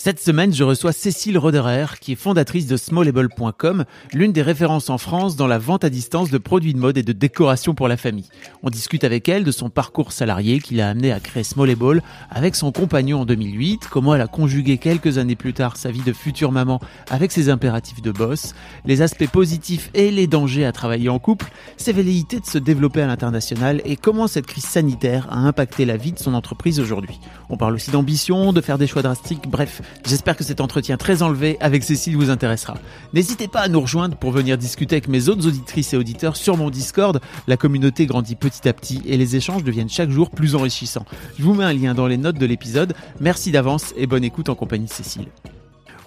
Cette semaine, je reçois Cécile Roderer, qui est fondatrice de Smallable.com, l'une des références en France dans la vente à distance de produits de mode et de décoration pour la famille. On discute avec elle de son parcours salarié qui l'a amené à créer Smallable avec son compagnon en 2008, comment elle a conjugué quelques années plus tard sa vie de future maman avec ses impératifs de boss, les aspects positifs et les dangers à travailler en couple, ses velléités de se développer à l'international et comment cette crise sanitaire a impacté la vie de son entreprise aujourd'hui. On parle aussi d'ambition, de faire des choix drastiques, bref, J'espère que cet entretien très enlevé avec Cécile vous intéressera. N'hésitez pas à nous rejoindre pour venir discuter avec mes autres auditrices et auditeurs sur mon Discord. La communauté grandit petit à petit et les échanges deviennent chaque jour plus enrichissants. Je vous mets un lien dans les notes de l'épisode. Merci d'avance et bonne écoute en compagnie de Cécile.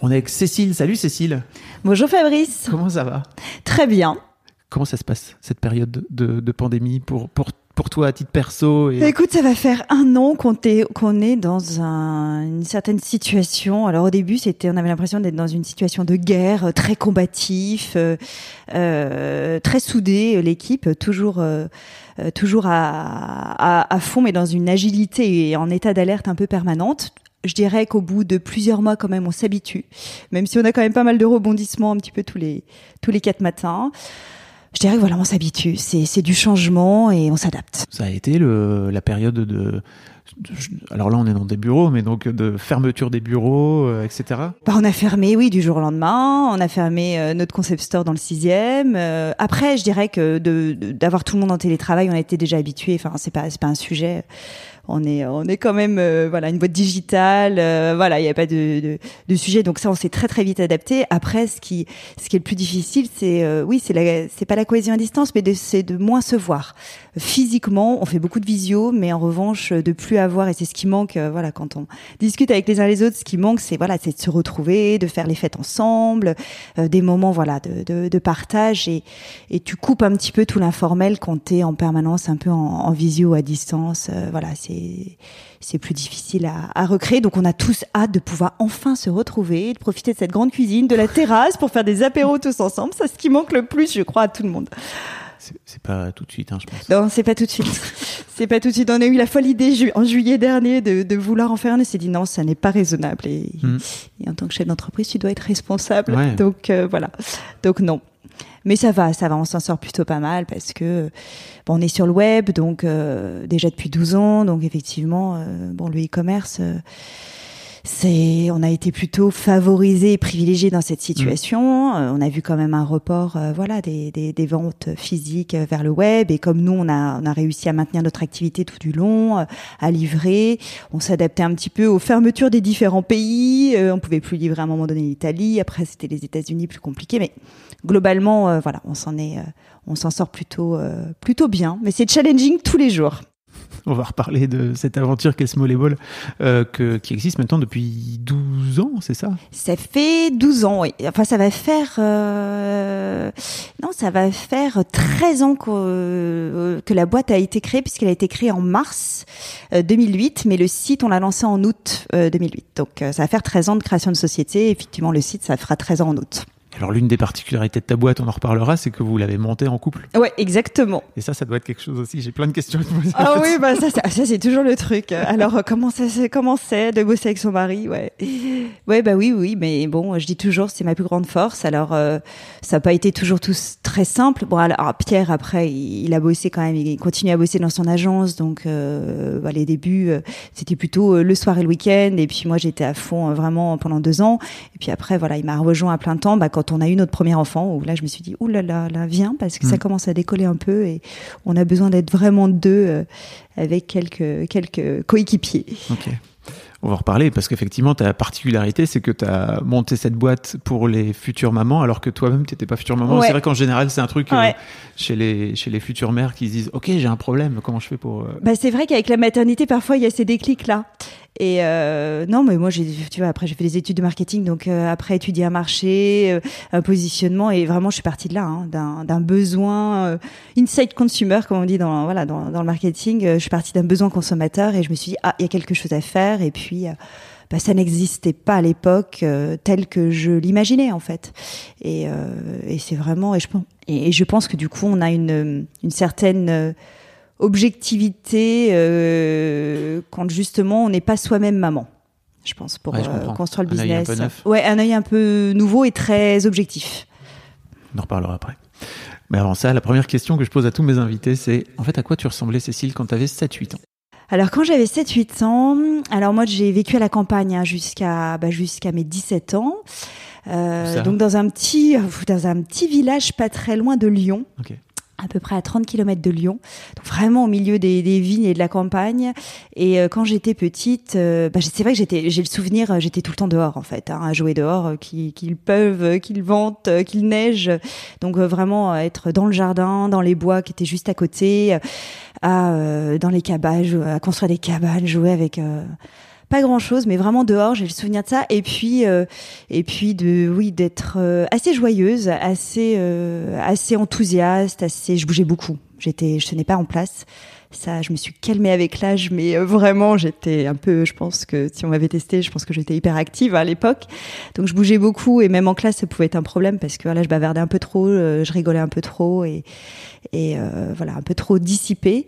On est avec Cécile. Salut Cécile. Bonjour Fabrice. Comment ça va? Très bien. Comment ça se passe cette période de, de pandémie pour, pour pour toi à titre perso. Écoute, ça va faire un an qu'on est, qu'on est dans un, une certaine situation. Alors au début, c'était, on avait l'impression d'être dans une situation de guerre, euh, très combatif, euh, euh, très soudé, l'équipe, toujours, toujours à, à, à, fond, mais dans une agilité et en état d'alerte un peu permanente. Je dirais qu'au bout de plusieurs mois, quand même, on s'habitue, même si on a quand même pas mal de rebondissements un petit peu tous les tous les quatre matins je dirais que voilà, on s'habitue. C'est du changement et on s'adapte. Ça a été le, la période de, alors là, on est dans des bureaux, mais donc de fermeture des bureaux, euh, etc. Bah, on a fermé, oui, du jour au lendemain. On a fermé euh, notre concept store dans le sixième. Euh, après, je dirais que d'avoir tout le monde en télétravail, on a été déjà habitué. Enfin, c'est pas, c'est pas un sujet on est on est quand même euh, voilà une boîte digitale euh, voilà il n'y a pas de, de, de, sujet donc ça on s'est très très vite adapté. Après ce qui ce qui est le plus difficile c'est euh, oui c'est c'est pas la cohésion à distance mais c'est de moins se voir. Physiquement on fait beaucoup de visio mais en revanche de plus avoir et c'est ce qui manque voilà quand on discute avec les uns les autres ce qui manque c'est voilà c'est de se retrouver de faire les fêtes ensemble des moments voilà de, de, de, partage et et tu coupes un petit peu tout l'informel quand tu es en permanence un peu en, en visio à distance voilà c'est c'est plus difficile à, recréer. Donc on a tous hâte de pouvoir enfin se retrouver, de profiter de cette grande cuisine, de la terrasse pour faire des apéros tous ensemble. C'est ce qui manque le plus, je crois, à tout le monde. C'est pas tout de suite, hein, je pense. Non, c'est pas tout de suite. c'est pas tout de suite. On a eu la folle idée en juillet dernier de, vouloir en faire un. On s'est dit non, ça n'est pas raisonnable. Hmm. Et, en tant que chef d'entreprise, tu dois être responsable. Donc euh, voilà. Donc non. Mais ça va, ça va, on s'en sort plutôt pas mal parce que bon, on est sur le web, donc euh, déjà depuis 12 ans, donc effectivement, euh, bon, le e-commerce, euh, c'est, on a été plutôt favorisé et privilégié dans cette situation. Mmh. on a vu quand même un report, voilà, des, des, des, ventes physiques vers le web. Et comme nous, on a, on a réussi à maintenir notre activité tout du long, à livrer, on s'adaptait un petit peu aux fermetures des différents pays. on pouvait plus livrer à un moment donné l'Italie. Après, c'était les États-Unis, plus compliqué, mais globalement, euh, voilà, on s'en est, euh, on s'en sort plutôt, euh, plutôt bien. Mais c'est challenging tous les jours. On va reparler de cette aventure qu'est Smallable, euh, que, qui existe maintenant depuis 12 ans, c'est ça? Ça fait 12 ans, oui. Enfin, ça va faire... Euh... Non, ça va faire 13 ans que, que la boîte a été créée, puisqu'elle a été créée en mars 2008, mais le site, on l'a lancé en août 2008. Donc, ça va faire 13 ans de création de société. Effectivement, le site, ça fera 13 ans en août. Alors l'une des particularités de ta boîte, on en reparlera, c'est que vous l'avez montée en couple. Ouais, exactement. Et ça, ça doit être quelque chose aussi. J'ai plein de questions à te poser. Ah oui, bah ça, ça, ça, c'est toujours le truc. Alors euh, comment ça, comment c'est de bosser avec son mari? Ouais, ouais, bah oui, oui, mais bon, je dis toujours, c'est ma plus grande force. Alors euh, ça n'a pas été toujours tout très simple. Bon, alors Pierre après, il, a bossé quand même, il continue à bosser dans son agence, donc euh, bah, les débuts, euh, c'était plutôt le soir et le week-end, et puis moi j'étais à fond vraiment pendant deux ans. Et puis après, voilà, il m'a rejoint à plein temps. Bah, quand on a eu notre premier enfant, où là je me suis dit, ouh là là, là viens, parce que ça mm. commence à décoller un peu et on a besoin d'être vraiment deux euh, avec quelques, quelques coéquipiers. On va en reparler parce qu'effectivement, ta particularité, c'est que tu as monté cette boîte pour les futures mamans alors que toi-même, tu n'étais pas future maman. C'est vrai qu'en général, c'est un truc euh, chez, les, chez les futures mères qui se disent Ok, j'ai un problème, comment je fais pour. Euh bah, c'est vrai qu'avec la maternité, parfois, il y a ces déclics-là. Et euh, non, mais moi, j'ai, tu vois, après j'ai fait des études de marketing, donc euh, après étudier un marché, euh, un positionnement, et vraiment, je suis partie de là, hein, d'un, d'un besoin euh, inside consumer, comme on dit dans voilà dans, dans le marketing. je suis partie d'un besoin consommateur, et je me suis dit ah, il y a quelque chose à faire, et puis. Bah, ça n'existait pas à l'époque tel que je l'imaginais en fait et, et c'est vraiment et je pense et, je pense que du coup on a une une certaine objectivité euh, quand justement on n'est pas soi-même maman. Je pense pour euh, construire le business. Un Ouais, un œil un peu nouveau et très objectif. On en reparlera après. Mais avant ça, la première question que je pose à tous mes invités, c'est en fait à quoi tu ressemblais Cécile quand tu avais 7-8 ans? Alors quand j'avais 7-8 ans, alors moi j'ai vécu à la campagne hein, jusqu'à bah, jusqu'à mes 17 ans. Euh, donc dans un petit dans un petit village pas très loin de Lyon. Okay à peu près à 30 km de Lyon, donc vraiment au milieu des, des vignes et de la campagne. Et euh, quand j'étais petite, euh, bah, c'est vrai que j'étais, j'ai le souvenir, euh, j'étais tout le temps dehors en fait, hein, à jouer dehors, qu'il qu pleuve, qu'il vente, qu'il neige. Donc vraiment être dans le jardin, dans les bois qui étaient juste à côté, à dans les cabanes, à construire des cabanes, jouer avec pas grand chose, mais vraiment dehors, j'ai le souvenir de ça. Et puis, euh, et puis de, oui, d'être euh, assez joyeuse, assez, euh, assez enthousiaste, assez. Je bougeais beaucoup. J'étais, je tenais pas en place. Ça, je me suis calmée avec l'âge, mais vraiment, j'étais un peu. Je pense que si on m'avait testé, je pense que j'étais hyper active à l'époque. Donc, je bougeais beaucoup et même en classe, ça pouvait être un problème parce que voilà, je bavardais un peu trop, je rigolais un peu trop et et euh, voilà un peu trop dissipée.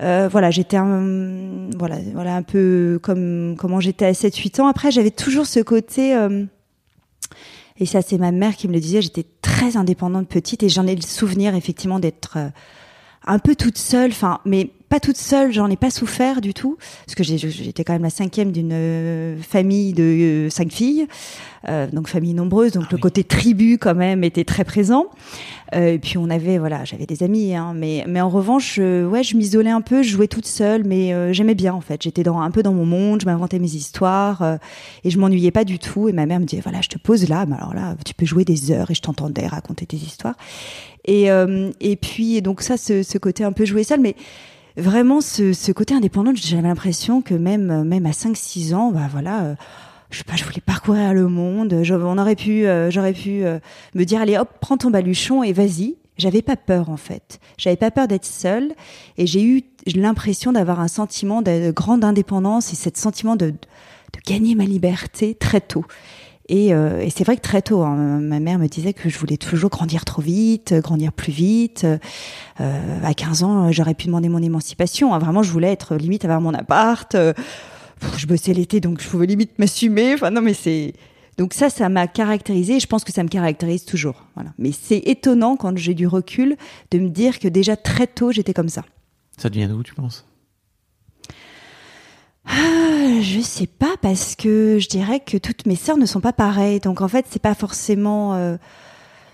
Euh, voilà, j'étais un voilà voilà un peu comme comment j'étais à 7 8 ans. Après, j'avais toujours ce côté euh, et ça c'est ma mère qui me le disait, j'étais très indépendante petite et j'en ai le souvenir effectivement d'être un peu toute seule, enfin, mais pas toute seule, j'en ai pas souffert du tout, parce que j'étais quand même la cinquième d'une famille de cinq filles, euh, donc famille nombreuse, donc ah le côté tribu quand même était très présent. Euh, et puis on avait, voilà, j'avais des amis, hein, mais mais en revanche, ouais, je m'isolais un peu, je jouais toute seule, mais euh, j'aimais bien en fait. J'étais dans un peu dans mon monde, je m'inventais mes histoires euh, et je m'ennuyais pas du tout. Et ma mère me disait, voilà, je te pose là, mais alors là, tu peux jouer des heures et je t'entendais raconter tes histoires. Et et puis donc ça, ce, ce côté un peu jouer seul, mais vraiment ce, ce côté indépendant, j'avais l'impression que même même à 5-6 ans, bah voilà je sais pas, je voulais parcourir le monde. on aurait pu, euh, j'aurais pu euh, me dire allez hop, prends ton baluchon et vas-y. J'avais pas peur en fait. J'avais pas peur d'être seule et j'ai eu l'impression d'avoir un sentiment de, grande indépendance et ce sentiment de, de, gagner ma liberté très tôt. Et, euh, et c'est vrai que très tôt, hein, ma mère me disait que je voulais toujours grandir trop vite, grandir plus vite. Euh, à 15 ans, j'aurais pu demander mon émancipation. Hein. Vraiment, je voulais être limite avoir mon appart je bossais l'été, donc je pouvais limite m'assumer. Enfin, non, mais c'est. Donc ça, ça m'a caractérisé et je pense que ça me caractérise toujours. Voilà. Mais c'est étonnant quand j'ai du recul de me dire que déjà très tôt, j'étais comme ça. Ça devient d'où, tu penses? Ah, je sais pas parce que je dirais que toutes mes sœurs ne sont pas pareilles. Donc en fait, c'est pas forcément euh,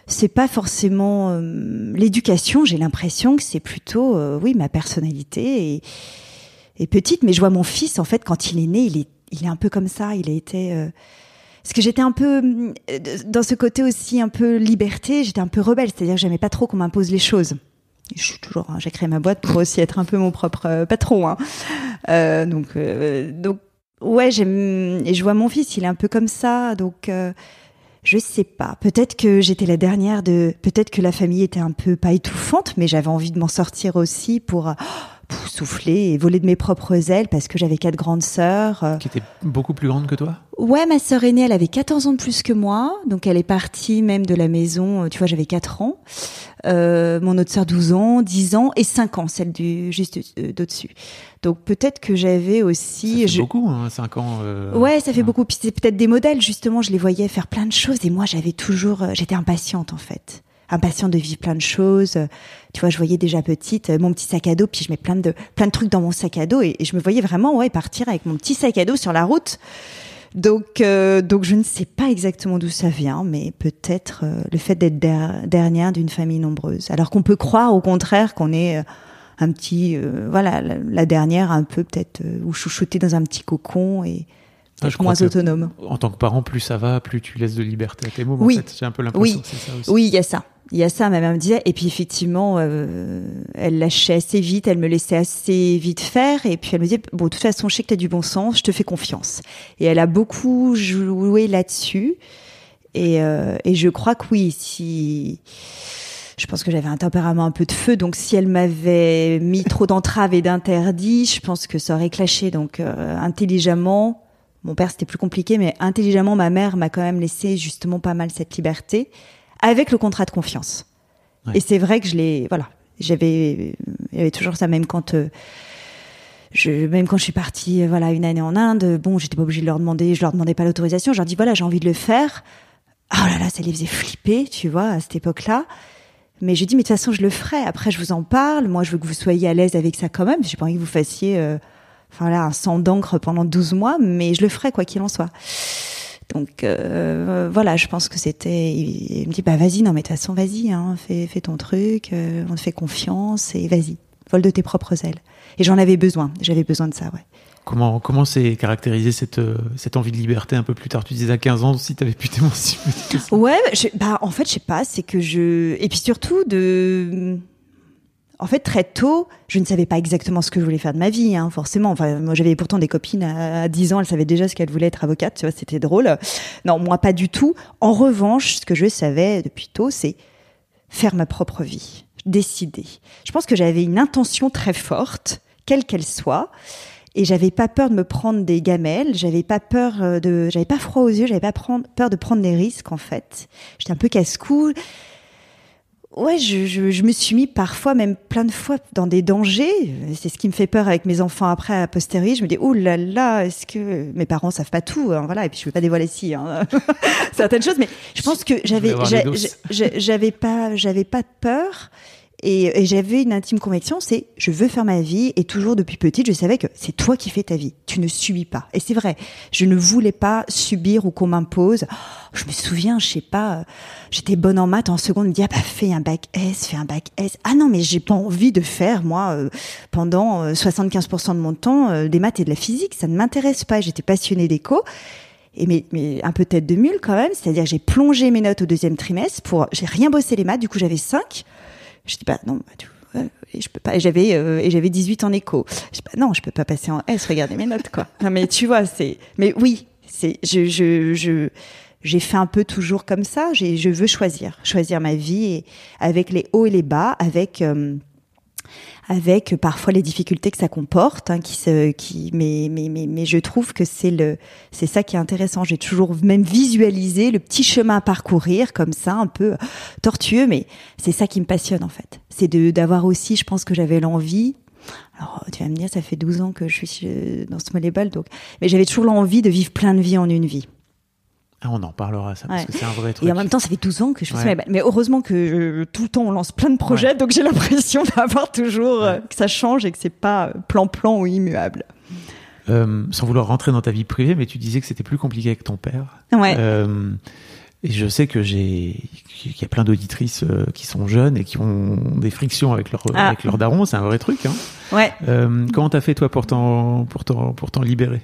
c'est pas forcément euh, l'éducation, j'ai l'impression que c'est plutôt euh, oui, ma personnalité et et petite, mais je vois mon fils en fait quand il est né, il est il est un peu comme ça. Il a été euh... parce que j'étais un peu euh, dans ce côté aussi un peu liberté. J'étais un peu rebelle, c'est-à-dire que j'aimais pas trop qu'on m'impose les choses. Je suis toujours, hein, j'ai créé ma boîte pour aussi être un peu mon propre euh, patron. Hein. Euh, donc euh, donc ouais, j'aime et je vois mon fils, il est un peu comme ça, donc. Je sais pas. Peut-être que j'étais la dernière de. Peut-être que la famille était un peu pas étouffante, mais j'avais envie de m'en sortir aussi pour souffler et voler de mes propres ailes parce que j'avais quatre grandes sœurs. euh. Qui était beaucoup plus grande que toi? Ouais, ma sœur aînée, elle avait 14 ans de plus que moi, donc elle est partie même de la maison, euh, tu vois, j'avais 4 ans. Euh, mon autre sœur 12 ans, 10 ans et 5 ans, celle du juste euh, d'au-dessus. Donc peut-être que j'avais Ça aussi fait je- beaucoup, hein, 5 ans. euh, Ouais, ça fait ouais. beaucoup. Puis c'est peut-être des modèles, justement. Je les voyais faire plein de choses et moi, j'avais toujours, j'étais impatiente en fait, impatiente de vivre plein de choses. Tu vois, je voyais déjà petite euh, mon petit sac à dos, puis je mets plein de plein de trucs dans mon sac à dos et, et je me voyais vraiment ouais partir avec mon petit sac à dos sur la route. Donc, euh, donc je ne sais pas exactement d'où ça vient, mais peut-être euh, le fait d'être der- dernière d'une famille nombreuse. Alors qu'on peut croire au contraire qu'on est euh, un petit, voilà, la, la dernière un peu peut-être ou chouchoutée dans un petit cocon et Ah, je peut-être crois moins autonome. En tant que parent, plus ça va, plus tu laisses de liberté à tes mômes. Oui. En fait, j'ai un peu l'impression Oui. que c'est ça aussi. Oui, il y a ça. Il y a ça, ma mère me disait. Et puis effectivement, euh, elle lâchait assez vite, elle me laissait assez vite faire. Et puis elle me disait, bon, de toute façon, je sais que tu as du bon sens, je te fais confiance. Et elle a beaucoup joué là-dessus. Et, euh, et je crois que oui, si... Je pense que j'avais un tempérament un peu de feu, donc si elle m'avait mis trop d'entraves et d'interdits, je pense que ça aurait clashé. Donc euh, intelligemment, mon père c'était plus compliqué, mais intelligemment, ma mère m'a quand même laissé justement pas mal cette liberté avec le contrat de confiance. Ouais. Et c'est vrai que je l'ai, voilà, j'avais, il y avait toujours ça même quand, euh, je, même quand je suis partie, euh, voilà, une année en Inde, bon, j'étais pas obligée de leur demander, je leur demandais pas l'autorisation, je leur dis voilà, j'ai envie de le faire. Oh là là, ça les faisait flipper, tu vois, à cette époque-là. Mais je dis mais de toute façon, je le ferai. Après, je vous en parle. Moi, je veux que vous soyez à l'aise avec ça quand même. J'ai pas envie que vous fassiez, euh, enfin là, un sang d'encre pendant 12 mois, mais je le ferai quoi qu'il en soit. Donc euh, voilà, je pense que c'était. Il, il me dit bah vas-y, non mais de toute façon vas-y, hein, fais, fais ton truc, euh, on te fait confiance et vas-y, vole de tes propres ailes. Et j'en avais besoin, j'avais besoin de ça, ouais. Comment comment s'est caractérisé cette, euh, cette envie de liberté un peu plus tard? Tu disais à 15 ans, si tu avais pu t'émanciper. Ouais, je, bah en fait je sais pas, c'est que je et puis surtout de en fait, très tôt, je ne savais pas exactement ce que je voulais faire de ma vie, hein, forcément. Enfin, moi, j'avais pourtant des copines à, à 10 ans, elles savaient déjà ce qu'elles voulaient être avocate, tu vois, c'était drôle. Non, moi, pas du tout. En revanche, ce que je savais depuis tôt, c'est faire ma propre vie, décider. Je pense que j'avais une intention très forte, quelle qu'elle soit, et j'avais pas peur de me prendre des gamelles, j'avais pas peur euh, de, j'avais pas froid aux yeux, j'avais pas peur de prendre des risques, en fait. J'étais un peu casse-cou. Ouais, je, je, je me suis mis parfois, même plein de fois, dans des dangers. C'est ce qui me fait peur avec mes enfants après, à posteriori. Je me dis, oh là là, est-ce que mes parents savent pas tout hein, Voilà, et puis je veux pas dévoiler si hein, certaines choses, mais je pense que j'avais, j'avais pas, j'avais pas de peur. Et, et j'avais une intime conviction, c'est je veux faire ma vie et toujours depuis petite, je savais que c'est toi qui fais ta vie. Tu ne subis pas. Et c'est vrai, je ne voulais pas subir ou qu'on m'impose. Je me souviens, je sais pas, euh, j'étais bonne en maths en seconde, on me dit ah bah fais un bac S, fais un bac S. Ah non mais j'ai pas envie de faire moi euh, pendant euh, 75% de mon temps euh, des maths et de la physique, ça ne m'intéresse pas. J'étais passionnée d'éco. Et mais, mais un peu tête de mule quand même, c'est-à-dire j'ai plongé mes notes au deuxième trimestre pour j'ai rien bossé les maths, du coup j'avais 5 je dis bah non, bah, tu je peux pas. J'avais euh, et j'avais 18 en éco. Je dis bah non, je peux pas passer en S. Regardez mes notes quoi. Non mais tu vois, c'est. Mais oui, c'est. Je je je j'ai fait un peu toujours comme ça. J'ai je veux choisir, choisir ma vie et avec les hauts et les bas, avec. euh, avec parfois les difficultés que ça comporte, hein, qui se, qui, mais, mais, mais, mais je trouve que c'est le, c'est ça qui est intéressant. J'ai toujours même visualisé le petit chemin à parcourir comme ça, un peu tortueux, mais c'est ça qui me passionne en fait. C'est de d'avoir aussi, je pense que j'avais l'envie. Alors tu vas me dire, ça fait 12 ans que je suis euh, dans ce volleyball, donc, mais j'avais toujours l'envie de vivre plein de vies en une vie. Ah, on en parlera, ça, parce Ouais. que c'est un vrai truc. Et en même temps, ça fait 12 ans que je fais Ouais. Mais heureusement que euh, tout le temps on lance plein de projets, donc j'ai l'impression d'avoir toujours euh, que ça change et que c'est pas euh, plan-plan ou immuable. Euh, sans vouloir rentrer dans ta vie privée, mais tu disais que c'était plus compliqué avec ton père. Ouais. Et je sais que j'ai qu'il y a plein d'auditrices qui sont jeunes et qui ont des frictions avec leur Ah. avec leur daron, c'est un vrai truc. Hein. Ouais. Comment t'as fait toi pour t'en pour t'en pour t'en libérer?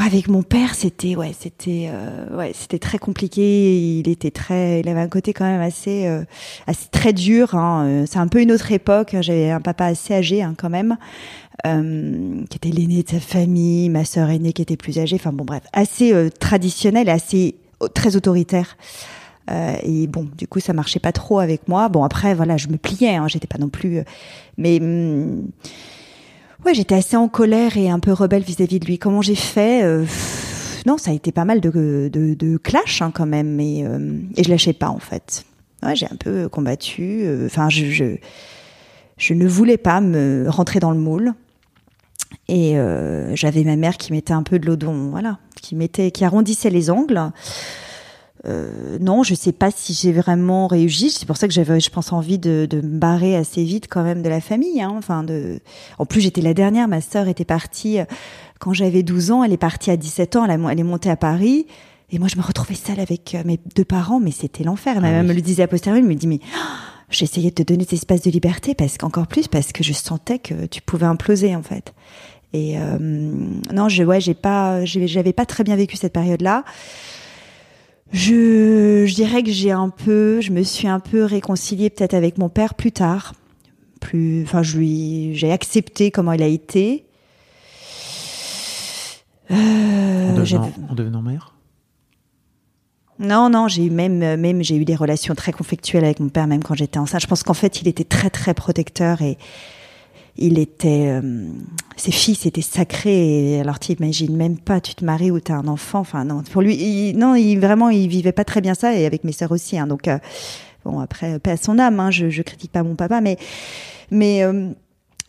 Avec mon père, c'était ouais, c'était euh, ouais, c'était très compliqué. Il était très, il avait un côté quand même assez, euh, assez très dur. Hein. Euh, C'est un peu une autre époque. J'avais un papa assez âgé hein, quand même, euh, qui était l'aîné de sa famille, ma sœur aînée qui était plus âgée. Enfin bon, bref, assez euh, traditionnel et assez euh, très autoritaire. Euh, et bon, du coup, ça marchait pas trop avec moi. Bon, après, voilà, je me pliais. Hein, j'étais pas non plus. mais hum, ouais, j'étais assez en colère et un peu rebelle vis-à-vis de lui. Comment j'ai fait Non, ça a été pas mal de, de, de clash hein, quand même, mais et je lâchais pas en fait. Ouais, j'ai un peu combattu. Enfin, je, je je ne voulais pas me rentrer dans le moule. Et euh, j'avais ma mère qui mettait un peu de l'odon, voilà, qui mettait, qui arrondissait les angles. Euh, non, je sais pas si j'ai vraiment réussi. C'est pour ça que j'avais, je pense, envie de, de, me barrer assez vite quand même de la famille. Hein. Enfin, de. En plus, j'étais la dernière. Ma sœur était partie euh, quand j'avais 12 ans. Elle est partie à 17 ans. Elle, elle est montée à Paris. Et moi, je me retrouvais seule avec euh, mes deux parents, mais c'était l'enfer. Ma ah mère me le disait à posteriori. Elle me dit mais j'essayais de te donner cet espace de liberté parce qu'encore plus parce que je sentais que tu pouvais imploser en fait. Et euh, non, je ouais, j'ai pas, j'avais pas très bien vécu cette période-là. Je, je dirais que j'ai un peu, je me suis un peu réconciliée peut-être avec mon père plus tard. Plus, enfin, je lui, j'ai accepté comment il a été. Euh, en, devenant, en devenant mère? Non, non, j'ai eu même, même j'ai eu des relations très conflictuelles avec mon père, même quand j'étais enceinte. Je pense qu'en fait, il était très, très protecteur et il était, euh, ses fils étaient sacrés. Et alors, tu imagines même pas, tu te maries ou tu as un enfant. Enfin, non, pour lui, il, non, il vraiment, il vivait pas très bien ça et avec mes sœurs aussi. Hein, donc, euh, bon, après, paix à son âme. Hein, je, je critique pas mon papa, mais, mais euh,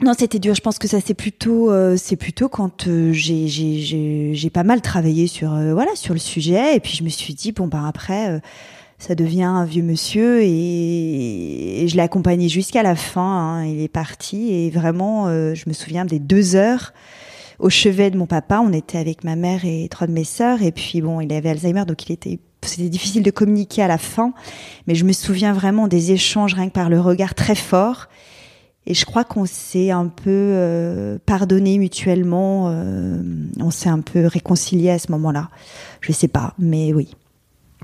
non, c'était dur. Je pense que ça c'est plutôt euh, c'est plutôt quand euh, j'ai j'ai j'ai pas mal travaillé sur euh, voilà sur le sujet et puis je me suis dit bon ben après ça devient un vieux monsieur et, je l'ai accompagné jusqu'à la fin. Hein. Il est parti et vraiment je me souviens des deux heures au chevet de mon papa. On était avec ma mère et trois de mes sœurs et puis bon il avait Alzheimer donc il était c'était difficile de communiquer à la fin, mais je me souviens vraiment des échanges rien que par le regard très fort et je crois qu'on s'est un peu euh, pardonné mutuellement, euh, on s'est un peu réconcilié à ce moment-là. Je sais pas, mais oui.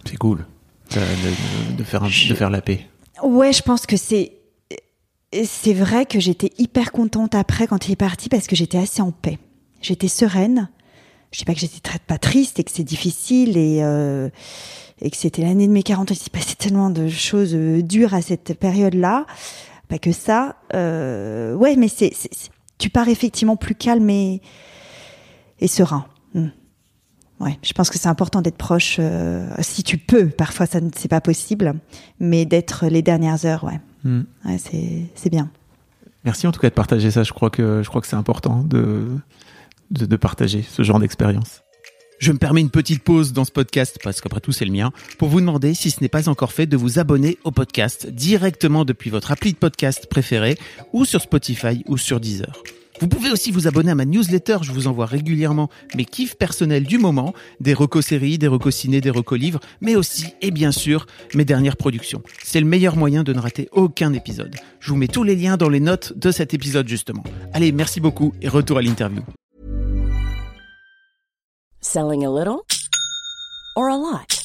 C'est cool de, faire de faire la paix. Ouais, je pense que c'est c'est vrai que j'étais hyper contente après quand il est parti parce que j'étais assez en paix. J'étais sereine. Je sais pas que j'étais très pas triste et que c'est difficile et euh, et que c'était l'année de mes 40 ans. Il s'est passé tellement de choses dures à cette période-là pas que ça. Euh, ouais, mais c'est, tu pars effectivement plus calme et, et serein. Hmm. Ouais, je pense que c'est important d'être proche, euh, si tu peux. Parfois, ça c'est pas possible, mais d'être les dernières heures, ouais, hmm. ouais c'est bien. Merci en tout cas de partager ça. Je crois que je crois que c'est important de, de, de partager ce genre d'expérience. Je me permets une petite pause dans ce podcast, parce qu'après tout c'est le mien, pour vous demander, si ce n'est pas encore fait, de vous abonner au podcast directement depuis votre appli de podcast préféré, ou sur Spotify ou sur Deezer. Vous pouvez aussi vous abonner à ma newsletter, je vous envoie régulièrement mes kiffs personnels du moment, des recos séries, des recos ciné, des recos livres, mais aussi, et bien sûr, mes dernières productions. C'est le meilleur moyen de ne rater aucun épisode. Je vous mets tous les liens dans les notes de cet épisode justement. Allez, merci beaucoup et retour à l'interview. Selling a little or a lot?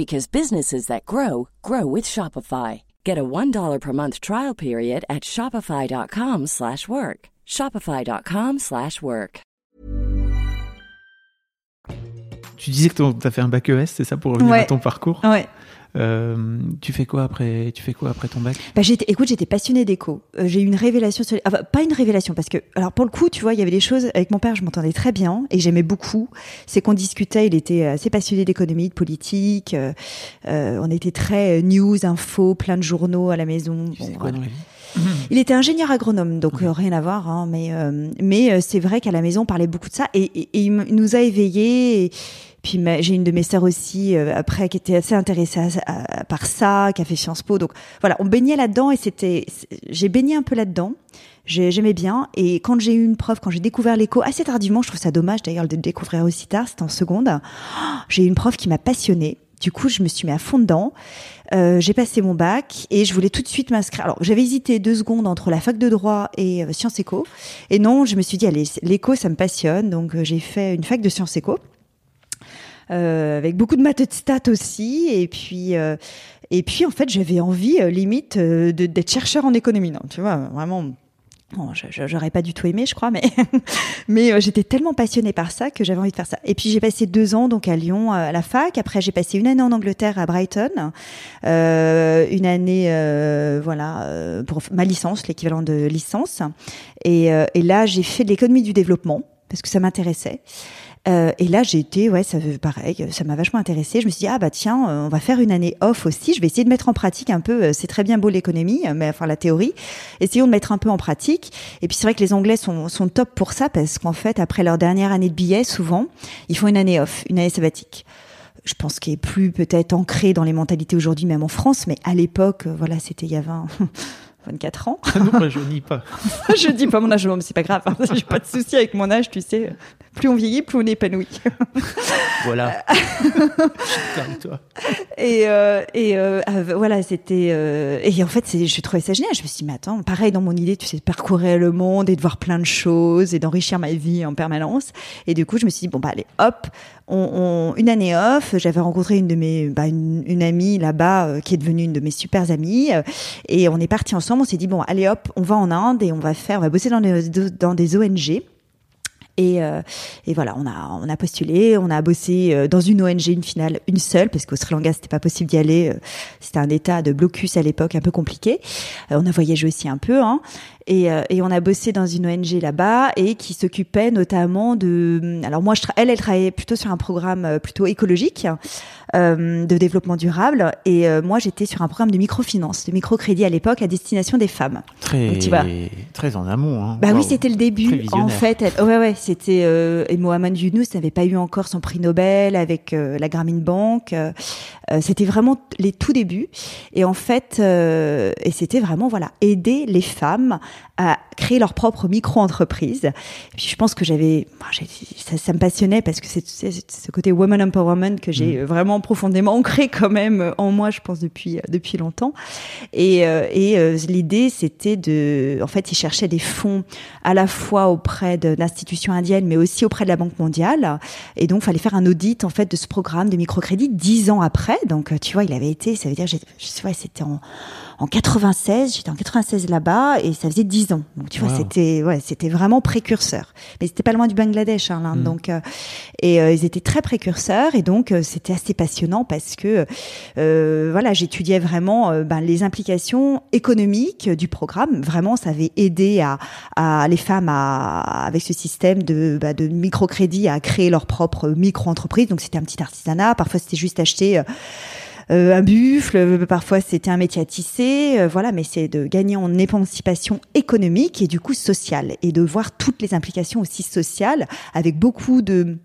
because businesses that grow grow with Shopify. Get a $1 per month trial period at shopify.com/work. shopify.com/work. Tu disais que tu as fait un bac ES, c'est ça pour revenir ouais. à ton parcours? Ouais. Euh, tu fais quoi après Tu fais quoi après ton bac? Bah, j'étais, écoute, j'étais passionnée d'éco. Euh, j'ai eu une révélation sur, enfin, pas une révélation parce que, alors pour le coup, tu vois, il y avait des choses avec mon père, je m'entendais très bien et j'aimais beaucoup. C'est qu'on discutait, il était assez passionné d'économie, de politique. Euh, euh on était très news, info, plein de journaux à la maison. Tu bon, quoi dans la vie? Il était ingénieur agronome, donc okay. euh, rien à voir. Hein, mais euh, mais c'est vrai qu'à la maison, on parlait beaucoup de ça et, et, et il nous a éveillés. Et, puis j'ai une de mes sœurs aussi euh, après qui était assez intéressée par ça, qui a fait Sciences Po. Donc voilà, on baignait là-dedans et c'était, j'ai baigné un peu là-dedans. J'aimais bien et quand j'ai eu une prof, quand j'ai découvert l'éco assez tardivement, je trouve ça dommage d'ailleurs de le découvrir aussi tard, c'était en seconde. J'ai eu une prof qui m'a passionnée Du coup, je me suis mis à fond dedans. Euh, j'ai passé mon bac et je voulais tout de suite m'inscrire. Alors, j'avais hésité deux secondes entre la fac de droit et euh, Sciences Éco. Et non, je me suis dit, allez, l'éco, ça me passionne. Donc, j'ai fait une fac de Sciences Éco. Euh, avec beaucoup de maths stats aussi. Et puis, euh, et puis en fait, j'avais envie, euh, limite, d'être chercheur en économie. Non, tu vois, vraiment. Bon, j'aurais pas du tout aimé, je crois, mais mais j'étais tellement passionnée par ça que j'avais envie de faire ça. Et puis j'ai passé deux ans donc à Lyon à la fac. Après j'ai passé une année en Angleterre à Brighton, euh, une année euh, voilà pour ma licence, l'équivalent de licence. Et, et là j'ai fait de l'économie du développement parce que ça m'intéressait. Euh, et là, j'ai été, ouais, ça pareil, ça m'a vachement intéressé. Je me suis dit, ah bah tiens, euh, on va faire une année off aussi. Je vais essayer de mettre en pratique un peu. euh, C'est très bien beau l'économie, euh, mais enfin la théorie. Essayons de mettre un peu en pratique. Et puis c'est vrai que les Anglais sont, sont top pour ça parce qu'en fait, après leur dernière année de billet, souvent, ils font une année off, une année sabbatique. Je pense qu'il est plus peut-être ancré dans les mentalités aujourd'hui, même en France, mais à l'époque, euh, voilà, c'était il y a 20, 24 ans. Ah non, je nie pas. je dis pas mon âge, mais c'est pas grave. hein. J'ai pas de souci avec mon âge, tu sais. Plus on vieillit, plus on est épanoui. Voilà. Toi. Et, euh, et euh, euh, voilà, c'était. euh, et en fait, je trouvais ça génial. Je me suis dit, mais attends, pareil dans mon idée, tu sais, de parcourir le monde et de voir plein de choses et d'enrichir ma vie en permanence. Et du coup, je me suis dit, bon, bah, allez, hop, on, on- une année off. J'avais rencontré une de mes, bah, une, une amie là-bas euh, qui est devenue une de mes super amies. euh, et on est partis ensemble. On s'est dit, bon, allez, hop, on va en Inde et on va faire, on va bosser dans des, dans des ONG. Et, euh, et voilà, on a, on a postulé, on a bossé euh, dans une ONG, une finale, une seule, parce qu'au Sri Lanka, c'était pas possible d'y aller. euh, C'était un état de blocus à l'époque un peu compliqué. Euh, on a voyagé aussi un peu, hein. Et, euh, et on a bossé dans une ONG là-bas et qui s'occupait notamment de. Alors moi, je tra- elle, elle travaillait plutôt sur un programme euh, plutôt écologique euh, de développement durable, et euh, moi, j'étais sur un programme de microfinance, de microcrédit à l'époque à destination des femmes. Très, Donc, tu vois. très en amont. Hein. Bah oui, c'était le début. En fait, elle- ouais, ouais, c'était euh, et Mohamed Younous n'avait pas eu encore son prix Nobel avec euh, la Grameen Bank. c'était vraiment les tout débuts. Et en fait, euh, et c'était vraiment voilà aider les femmes à créer leur propre micro-entreprise. Et puis je pense que j'avais, j'ai- ça, ça me passionnait parce que c'est ce côté woman empowerment que j'ai euh, vraiment profondément ancré quand même en moi, je pense depuis euh, depuis longtemps. Et, euh, et euh, l'idée, c'était de, en fait, ils cherchaient des fonds à la fois auprès de- d'institutions indiennes, mais aussi auprès de la Banque mondiale. Et donc, fallait faire un audit en fait de ce programme de microcrédit dix ans après. Donc, tu vois, il avait été, ça veut dire, je sais pas, c'était en en 96, j'étais en 96 là-bas et ça faisait 10 ans. Donc tu vois, c'était ouais, c'était vraiment précurseur. Mais c'était pas loin du Bangladesh, hein, l'Inde. Donc euh, et euh, ils étaient très précurseurs et donc euh, c'était assez passionnant parce que euh, voilà, j'étudiais vraiment euh, ben, les implications économiques du programme. Vraiment, ça avait aidé à, à les femmes à avec ce système de bah, de microcrédit à créer leur propre micro-entreprise. Donc c'était un petit artisanat. Parfois, c'était juste acheter euh, un buffle, euh, parfois c'était un métier à euh, voilà, mais c'est de gagner en émancipation économique et du coup sociale et de voir toutes les implications aussi sociales avec beaucoup de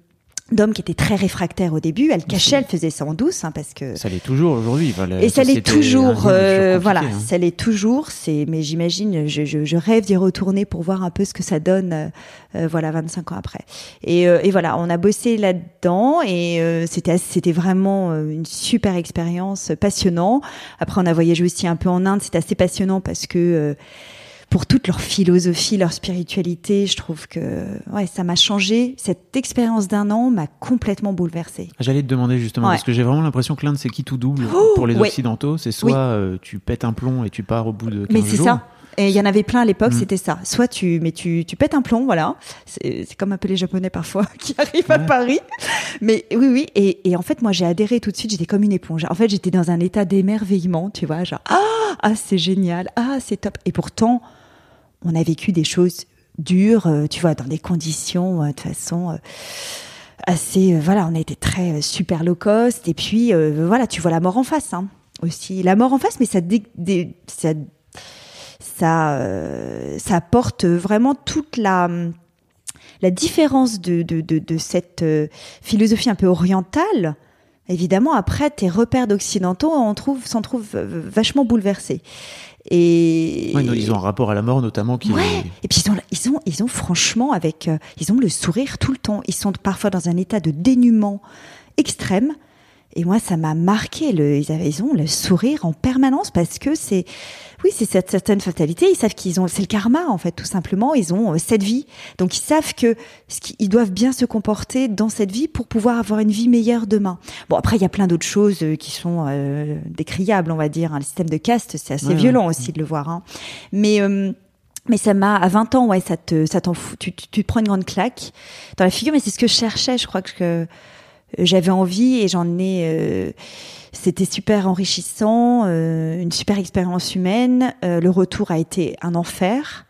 d'hommes qui étaient très réfractaires au début. Elle cachait, elle faisait ça en douce, hein, parce que Ça l'est toujours aujourd'hui. La et ça l'est toujours, euh, voilà, hein. ça l'est toujours. C'est, mais j'imagine, je, je, je rêve d'y retourner pour voir un peu ce que ça donne, euh, euh, voilà, 25 ans après. Et, euh, et voilà, on a bossé là-dedans et euh, c'était, c'était vraiment euh, une super expérience, passionnant. Après, on a voyagé aussi un peu en Inde. C'était assez passionnant parce que euh, pour toute leur philosophie, leur spiritualité, je trouve que ouais, ça m'a changé. Cette expérience d'un an m'a complètement bouleversée. J'allais te demander justement, Ouais. parce que j'ai vraiment l'impression que l'Inde, c'est qui tout double Oh, pour les. Occidentaux. C'est soit Oui. euh, tu pètes un plomb et tu pars au bout de 15 Mais c'est ça. Et il y en avait plein à l'époque, Mm. c'était ça. Soit tu, mais tu, tu pètes un plomb, voilà. C'est comme un peu les Japonais parfois qui arrivent à Ouais. Paris. Mais oui, oui. Et, et en fait, moi, j'ai adhéré tout de suite. J'étais comme une éponge. En fait, j'étais dans un état d'émerveillement, tu vois, genre ah, ah, c'est génial, ah, c'est top. Et pourtant, on a vécu des choses dures, euh, tu vois, dans des conditions euh, de façon. euh, assez voilà on a été très super low cost. Et puis voilà tu vois la mort en face hein, aussi. La mort en face mais ça dé- ça ça apporte vraiment toute la la différence de de, de, cette philosophie un peu orientale. Évidemment après tes repères d'occidentaux on s'en trouve vachement bouleversés et Ouais, non, ils ont un rapport à la mort notamment qui Ouais. est... Et puis ils ont, ils ont, ils ont franchement avec, euh, ils ont le sourire tout le temps. Ils sont parfois dans un état de dénuement extrême. Et moi, ça m'a marqué. Le, ils, avaient, ils ont le sourire en permanence parce que c'est, oui, c'est cette certaine fatalité. Ils savent qu'ils ont, c'est le karma en fait, tout simplement. Ils ont euh, cette vie, donc ils savent que ce qu'ils doivent bien se comporter dans cette vie pour pouvoir avoir une vie meilleure demain. Bon, après, il y a plein d'autres choses euh, qui sont euh, décriables, on va dire. Hein. Le système de caste, c'est assez Ouais, violent ouais. aussi de le voir. Hein. Mais euh, mais ça m'a à 20 ans, ouais, ça te, ça t'en fout. Tu, tu, tu te prends une grande claque dans la figure. Mais c'est ce que je cherchais. Je crois que j'avais envie et j'en ai. euh, c'était super enrichissant, euh, une super expérience humaine. Euh, le retour a été un enfer.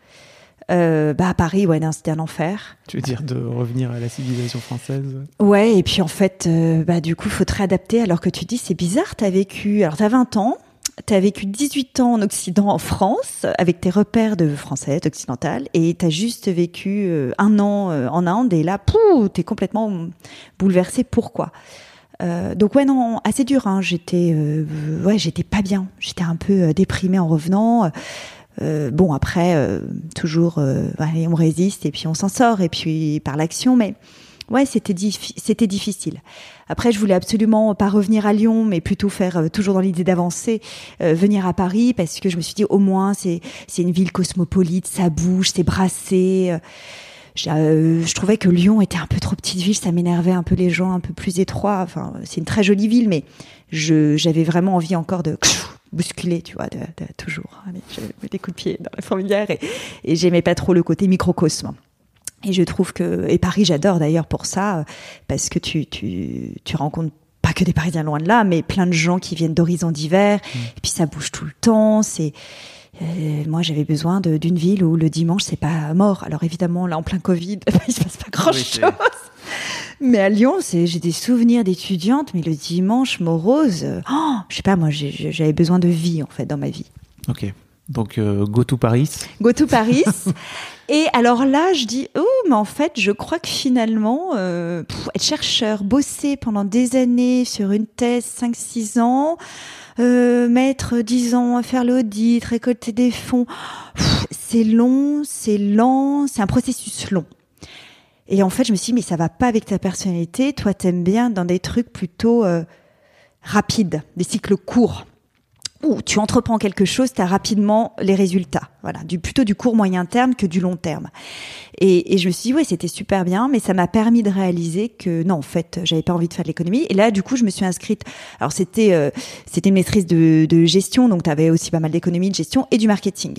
Euh, bah à Paris, ouais, c'était un enfer. Tu veux dire de revenir à la civilisation française? Ouais, et puis en fait, euh, bah du coup, faut te réadapter. Alors que tu dis, c'est bizarre, t'as vécu. Alors t'as 20 ans. T'as vécu 18 ans en Occident, en France, avec tes repères de français, occidental, et t'as juste vécu euh, un an euh, en Inde, et là, pouh, t'es complètement bouleversé. Pourquoi? Euh, Donc ouais, non, assez dur. Hein. J'étais, ouais, j'étais pas bien. J'étais un peu déprimée en revenant. Bon, après, toujours, allez, on résiste et puis on s'en sort, et puis par l'action, mais ouais, c'était difficile. Après, je voulais absolument pas revenir à Lyon, mais plutôt faire euh, toujours dans l'idée d'avancer, euh, venir à Paris parce que je me suis dit au moins c'est c'est une ville cosmopolite, ça bouge, c'est brassé. euh, j'ai, euh, je trouvais que Lyon était un peu trop petite ville, ça m'énervait un peu les gens un peu plus étroits. Enfin, c'est une très jolie ville, mais je j'avais vraiment envie encore de bousculer, tu vois, de, de- toujours. Je mets des coups de pied dans la fourmilière et, et j'aimais pas trop le côté microcosme. Et je trouve que et Paris, j'adore d'ailleurs pour ça, euh, parce que tu tu tu rencontres pas que des Parisiens loin de là, mais plein de gens qui viennent d'horizons divers. Et puis ça bouge tout le temps. C'est euh, moi, j'avais besoin d'une ville où le dimanche c'est pas mort. Alors évidemment, là en plein Covid, il se passe pas grand Oui, c'est- chose. Mais à Lyon, j'ai des souvenirs d'étudiante, mais le dimanche morose, euh, oh, je sais pas, moi j'avais besoin de vie en fait dans ma vie. Ok. Donc, euh, go to Paris. Go to Paris. Et alors là, je dis, oh, mais en fait, je crois que finalement, euh, être chercheur, bosser pendant des années sur une thèse, 5-6 ans, euh, mettre 10 ans à faire l'audit, récolter des fonds, c'est long, c'est lent, c'est un processus long. Et en fait, je me suis dit, mais ça va pas avec ta personnalité. Toi, t'aimes bien dans des trucs plutôt euh, rapides, des cycles courts où tu entreprends quelque chose, tu as rapidement les résultats. Voilà, du plutôt du court moyen terme que du long terme. Et, et je me suis dit ouais, c'était super bien, mais ça m'a permis de réaliser que non, en fait, j'avais pas envie de faire de l'économie. Et là, du coup, je me suis inscrite. Alors c'était euh, c'était une maîtrise de, de gestion, donc tu avais aussi pas mal d'économie, de gestion et du marketing.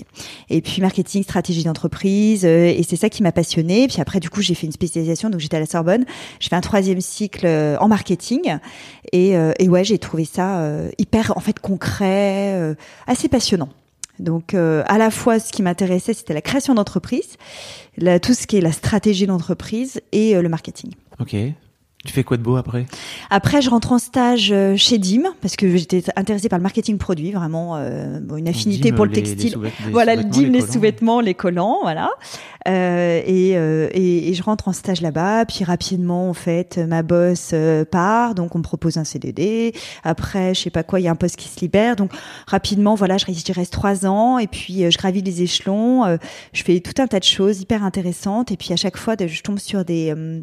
Et puis marketing, stratégie d'entreprise, euh, et c'est ça qui m'a passionnée. Puis après, du coup, j'ai fait une spécialisation, donc j'étais à la Sorbonne. J'ai fait un troisième cycle euh, en marketing, et, euh, et ouais, j'ai trouvé ça euh, hyper en fait concret, euh, assez passionnant. Donc euh, à la fois ce qui m'intéressait c'était la création d'entreprise, tout ce qui est la stratégie d'entreprise et euh, le marketing. Ok. Tu fais quoi de beau après? Après je rentre en stage euh, chez Dim parce que j'étais intéressée par le marketing produit, vraiment euh, une affinité Dim, pour le les- textile. les voilà le Dim, les sous-vêtements, les collants, voilà. Euh, et, euh, et, et je rentre en stage là-bas, puis rapidement en fait ma boss euh, part, donc on me propose un CDD. Après je sais pas quoi, il y a un poste qui se libère, donc rapidement voilà, je, reste- j'y reste trois ans et puis euh, je gravis les échelons, euh, je fais tout un tas de choses hyper intéressantes et puis à chaque fois je tombe sur des euh,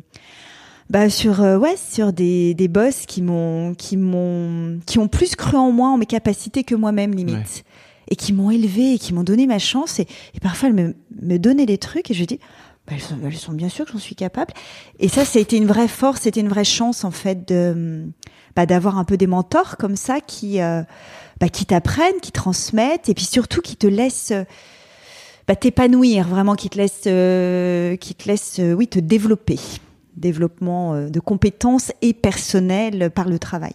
bah sur euh, ouais sur des, des boss qui m'ont qui m'ont qui ont plus cru en moi en mes capacités que moi-même limite. Ouais. et qui m'ont élevé et qui m'ont donné ma chance. Et, et parfois elles me, me donnaient des trucs et je dis bah, elles, sont, elles sont bien sûres que j'en suis capable. Et ça ça a été une vraie force c'était une vraie chance en fait de bah, d'avoir un peu des mentors comme ça qui euh, bah, qui t'apprennent qui transmettent et puis surtout qui te laissent euh, bah, t'épanouir vraiment qui te laissent euh, qui te laissent euh, oui te développer développement euh, de compétences et personnel par le travail.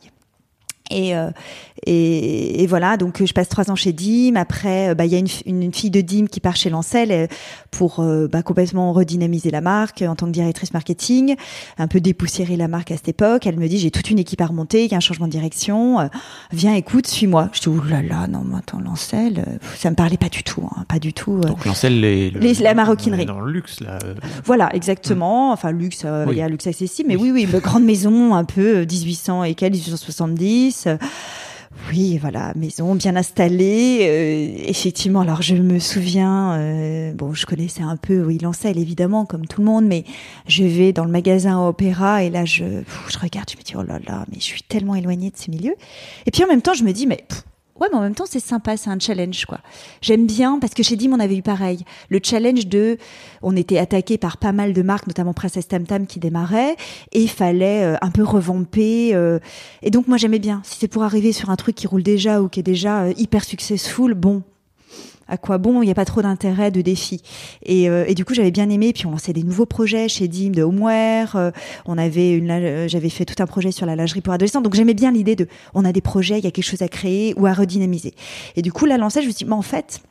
Et, euh, et, et voilà, donc je passe trois ans chez Dim. Après, euh, bah, il y a une, une, une fille de Dim qui part chez Lancel euh, pour euh, bah, complètement redynamiser la marque euh, en tant que directrice marketing, un peu dépoussiérer la marque à cette époque. Elle me dit j'ai toute une équipe à remonter, il y a un changement de direction. euh, viens, écoute, suis-moi. Je dis ouh là là, non, mais attends, Lancel, euh, ça me parlait pas du tout, hein, pas du tout. euh. Donc, Lancel, les, le- Les- la maroquinerie. Dans le luxe, là. euh, Voilà, exactement. Enfin, luxe, euh, il Oui. y a luxe accessible, mais Oui. oui, oui, grande maison, un peu euh, 1800 et quelques, 1870. Euh, Oui, voilà, maison bien installée. euh, effectivement, alors je me souviens, euh, bon, je connaissais un peu oui Lancel évidemment, comme tout le monde, mais je vais dans le magasin à Opéra et là je, regarde, je me dis oh là là, mais je suis tellement éloignée de ce milieu. Et puis en même temps, je me dis mais ouais, mais en même temps c'est sympa, c'est un challenge quoi. J'aime bien parce que chez Dim on avait eu pareil, le challenge de, on était attaqué par pas mal de marques, notamment Princess Tam Tam qui démarrait et il fallait euh, un peu revamper. euh, et donc moi j'aimais bien. Si c'est pour arriver sur un truc qui roule déjà ou qui est déjà euh, hyper successful, bon. À quoi bon Il n'y a pas trop d'intérêt, de défi. Et, euh, et du coup, j'avais bien aimé. Puis on lançait des nouveaux projets chez Dim de homeware. euh, on avait une, euh, j'avais fait tout un projet sur la lingerie pour adolescents. Donc j'aimais bien l'idée de, on a des projets, il y a quelque chose à créer ou à redynamiser. Et du coup, la lancée, je me suis dit, mais en fait,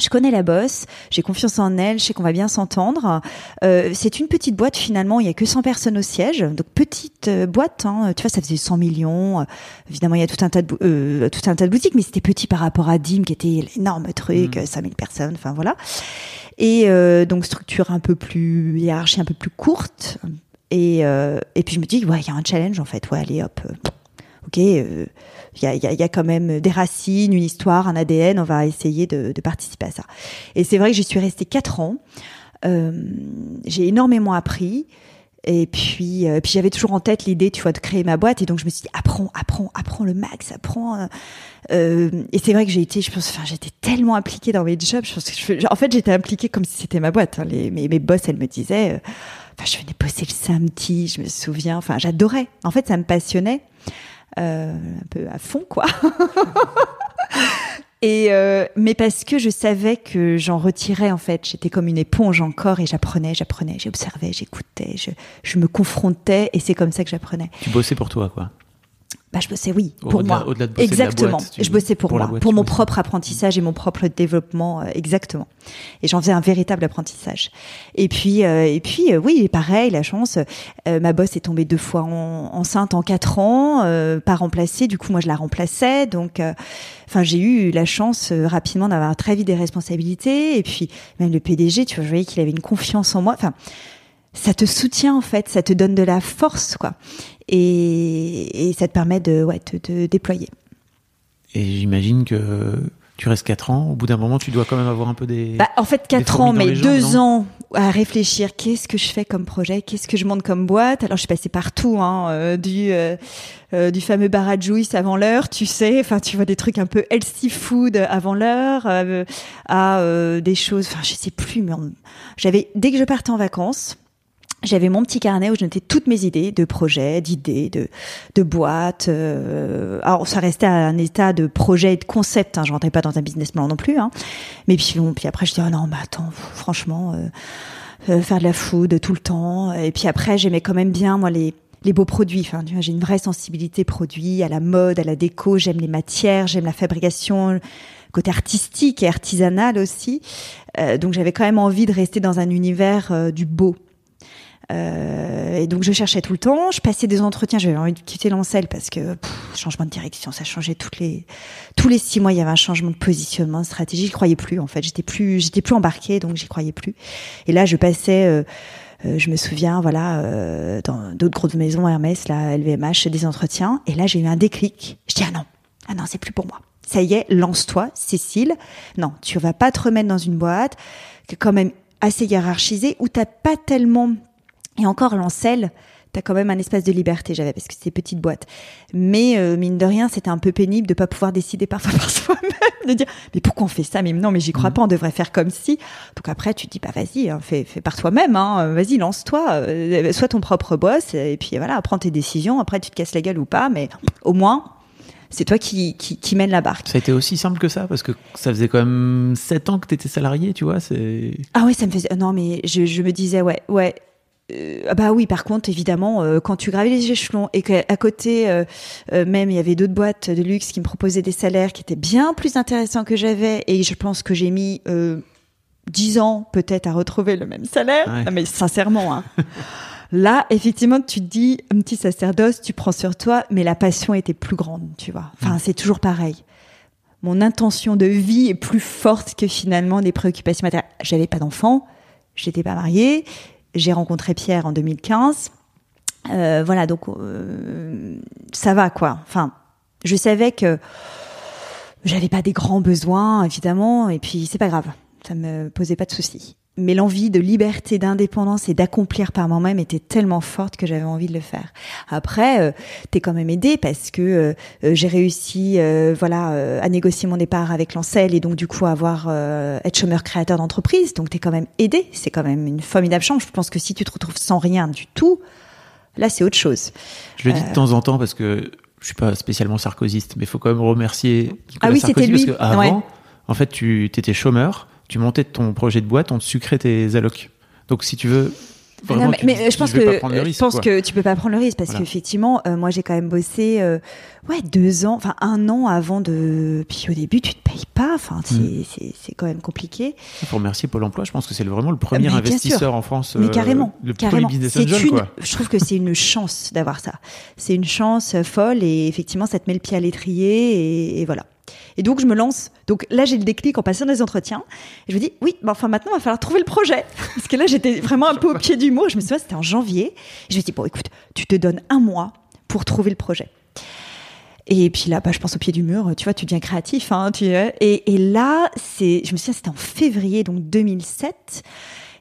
je connais la boss, j'ai confiance en elle, je sais qu'on va bien s'entendre. Euh, c'est une petite boîte finalement, il y a que 100 personnes au siège, donc petite euh, boîte. Hein, tu vois, ça faisait 100 millions. Euh, évidemment, il y a tout un tas de euh, tout un tas de boutiques, mais c'était petit par rapport à Dim qui était l'énorme truc, euh, 5000 personnes. Enfin voilà. Et donc structure un peu plus hiérarchie un peu plus courte. Et et puis je me dis ouais, il y a un challenge en fait. Ouais, allez hop. Euh, ok, euh, il y, a, il y, a, quand même des racines, une histoire, un ADN, on va essayer de, participer à ça. Et c'est vrai que j'y suis restée quatre ans. Euh, j'ai énormément appris. Et puis, euh, puis j'avais toujours en tête l'idée, tu vois, de créer ma boîte. Et donc je me suis dit, apprends, apprends, apprends le max, apprends. euh, euh, et c'est vrai que j'ai été, je pense, enfin, j'étais tellement impliquée dans mes jobs. En fait, j'étais impliquée comme si c'était ma boîte. hein. Mes, mes boss, elles me disaient, euh, je venais bosser le samedi, je me souviens. Enfin, j'adorais. En fait, ça me passionnait euh, un peu à fond, quoi. Et euh, mais parce que je savais que j'en retirais en fait, j'étais comme une éponge encore et j'apprenais, j'apprenais, j'observais, j'écoutais, je, je me confrontais et c'est comme ça que j'apprenais. Tu bossais pour toi, quoi. Bah, je bossais, oui, pour moi. au-delà de bosser de la exactement. boîte, je bossais pour, moi, boîte, pour mon bossais. propre apprentissage et mon propre développement, euh, exactement. Et j'en faisais un véritable apprentissage. Et puis, euh, et puis, euh, oui, pareil, la chance. euh, ma boss est tombée deux fois en- enceinte en quatre ans, euh, pas remplacée. Du coup, moi, je la remplaçais. Donc, euh, enfin, j'ai eu la chance euh, rapidement d'avoir très vite des responsabilités. Et puis, même le PDG, tu vois, je voyais qu'il avait une confiance en moi. Enfin ça te soutient en fait, ça te donne de la force quoi, et, et ça te permet de ouais te, te déployer. Et j'imagine que tu restes 4 ans. Au bout d'un moment, tu dois quand même avoir un peu des. Bah, en fait, quatre fourmis ans, dans mais les jambes, deux non ans à réfléchir. Qu'est-ce que je fais comme projet? Qu'est-ce que je monte comme boîte? Alors, je suis passée partout, hein, euh, du euh, euh, du fameux bar à Juice avant l'heure, tu sais. Enfin, tu vois des trucs un peu healthy food avant l'heure, à des choses. Enfin, je sais plus, mais on- j'avais dès que je partais en vacances. J'avais mon petit carnet où je notais toutes mes idées de projets, d'idées, de, de boîtes. euh, alors, ça restait à un état de projet et de concept. Hein, je rentrais pas dans un business plan non plus. Hein. Mais puis, bon, puis après, je dis, oh non, mais attends, franchement, euh, euh, faire de la food tout le temps. Et puis après, j'aimais quand même bien, moi, les, les beaux produits. Enfin, j'ai une vraie sensibilité produit, à la mode, à la déco. J'aime les matières, j'aime la fabrication, côté artistique et artisanal aussi. Euh, donc, j'avais quand même envie de rester dans un univers euh, du beau. Euh, et donc je cherchais tout le temps, je passais des entretiens, j'avais envie de quitter Lancel parce que pff, changement de direction, ça changeait toutes les tous les six mois, il y avait un changement de positionnement, de stratégie, je croyais plus en fait, j'étais plus j'étais plus embarquée donc j'y croyais plus. Et là je passais euh, euh, je me souviens, voilà, dans d'autres grosses maisons, Hermès, la LVMH, des entretiens. Et là, j'ai eu un déclic. Je dis, ah non, ah non, c'est plus pour moi. Ça y est, lance-toi, Cécile. Non, tu vas pas te remettre dans une boîte qui est quand même assez hiérarchisée où t'as pas tellement et encore, Lancel, t'as quand même un espace de liberté, j'avais, parce que c'est petite boîte. Mais euh, mine de rien, c'était un peu pénible de pas pouvoir décider parfois par soi-même, de dire mais pourquoi on fait ça? Mais non, mais j'y crois pas, on devrait faire comme si. Donc après, tu te dis bah vas-y, hein, fais, fais par toi-même, hein, vas-y, lance-toi, euh, sois ton propre boss, et puis voilà, prends tes décisions. Après, tu te casses la gueule ou pas, mais au moins, c'est toi qui, qui, qui mène la barque. Ça a été aussi simple que ça parce que ça faisait quand même 7 ans que tu étais salarié, tu vois. C'est. Ah ouais, ça me faisait. Non, mais je, je me disais, ouais, ouais. Euh, ah bah oui, par contre, évidemment, euh, quand tu gravis les échelons et qu'à côté, euh, euh, même, il y avait d'autres boîtes de luxe qui me proposaient des salaires qui étaient bien plus intéressants que j'avais, et je pense que j'ai mis euh, 10 ans peut-être à retrouver le même salaire. Ouais. Ah, mais sincèrement, hein. Là, effectivement, tu te dis, un petit sacerdoce, tu prends sur toi, mais la passion était plus grande, tu vois. Enfin, c'est toujours pareil. Mon intention de vie est plus forte que finalement des préoccupations matérielles. J'avais pas d'enfant, j'étais pas mariée, j'ai rencontré Pierre en 2015. Euh, voilà, donc euh, ça va quoi. Enfin, Je savais que j'avais pas des grands besoins, évidemment, et puis c'est pas grave, ça me posait pas de soucis. Mais l'envie de liberté, d'indépendance et d'accomplir par moi-même était tellement forte que j'avais envie de le faire. Après, euh, t'es quand même aidé parce que euh, euh, j'ai réussi, euh, voilà, euh, à négocier mon départ avec Lancel et donc du coup avoir euh, être chômeur créateur d'entreprise. Donc t'es quand même aidé. C'est quand même une formidable chance. Je pense que si tu te retrouves sans rien du tout, là c'est autre chose. Je le dis de temps en temps parce que je suis pas spécialement sarkozyste, mais il faut quand même remercier Nicolas Ah oui, Sarkozy c'était lui. parce Ouais. en fait, tu étais chômeur, tu montais ton projet de boîte, on te sucrait tes allocs. Donc si tu veux vraiment, Non, mais, tu mais te dis, je pense que le risque, je pense quoi. que tu peux pas prendre le risque parce Voilà. qu'effectivement, euh, moi j'ai quand même bossé, euh, ouais, deux ans, enfin un an avant de. Puis au début, tu te payes pas. Enfin, c'est Mm. c'est quand même compliqué. Il faut remercier Pôle Emploi. Je pense que c'est vraiment le premier Mais investisseur en France, Mais euh, carrément, le carrément. premier business angel, une, quoi. je trouve que c'est une chance d'avoir ça. C'est une chance euh, folle et effectivement, ça te met le pied à l'étrier et, et voilà. Et donc je me lance. Donc là, j'ai le déclic en passant des entretiens. Et je me dis oui, bah, enfin maintenant, il va falloir trouver le projet parce que là, j'étais vraiment un peu au pied du mur. Je me souviens, c'était en janvier. Et je me dis bon, écoute, tu te donnes un mois pour trouver le projet. Et puis là, bah, je pense au pied du mur, tu vois, tu deviens créatif. Hein, tu, et, et là, c'est, je me souviens, c'était en février, donc 2007.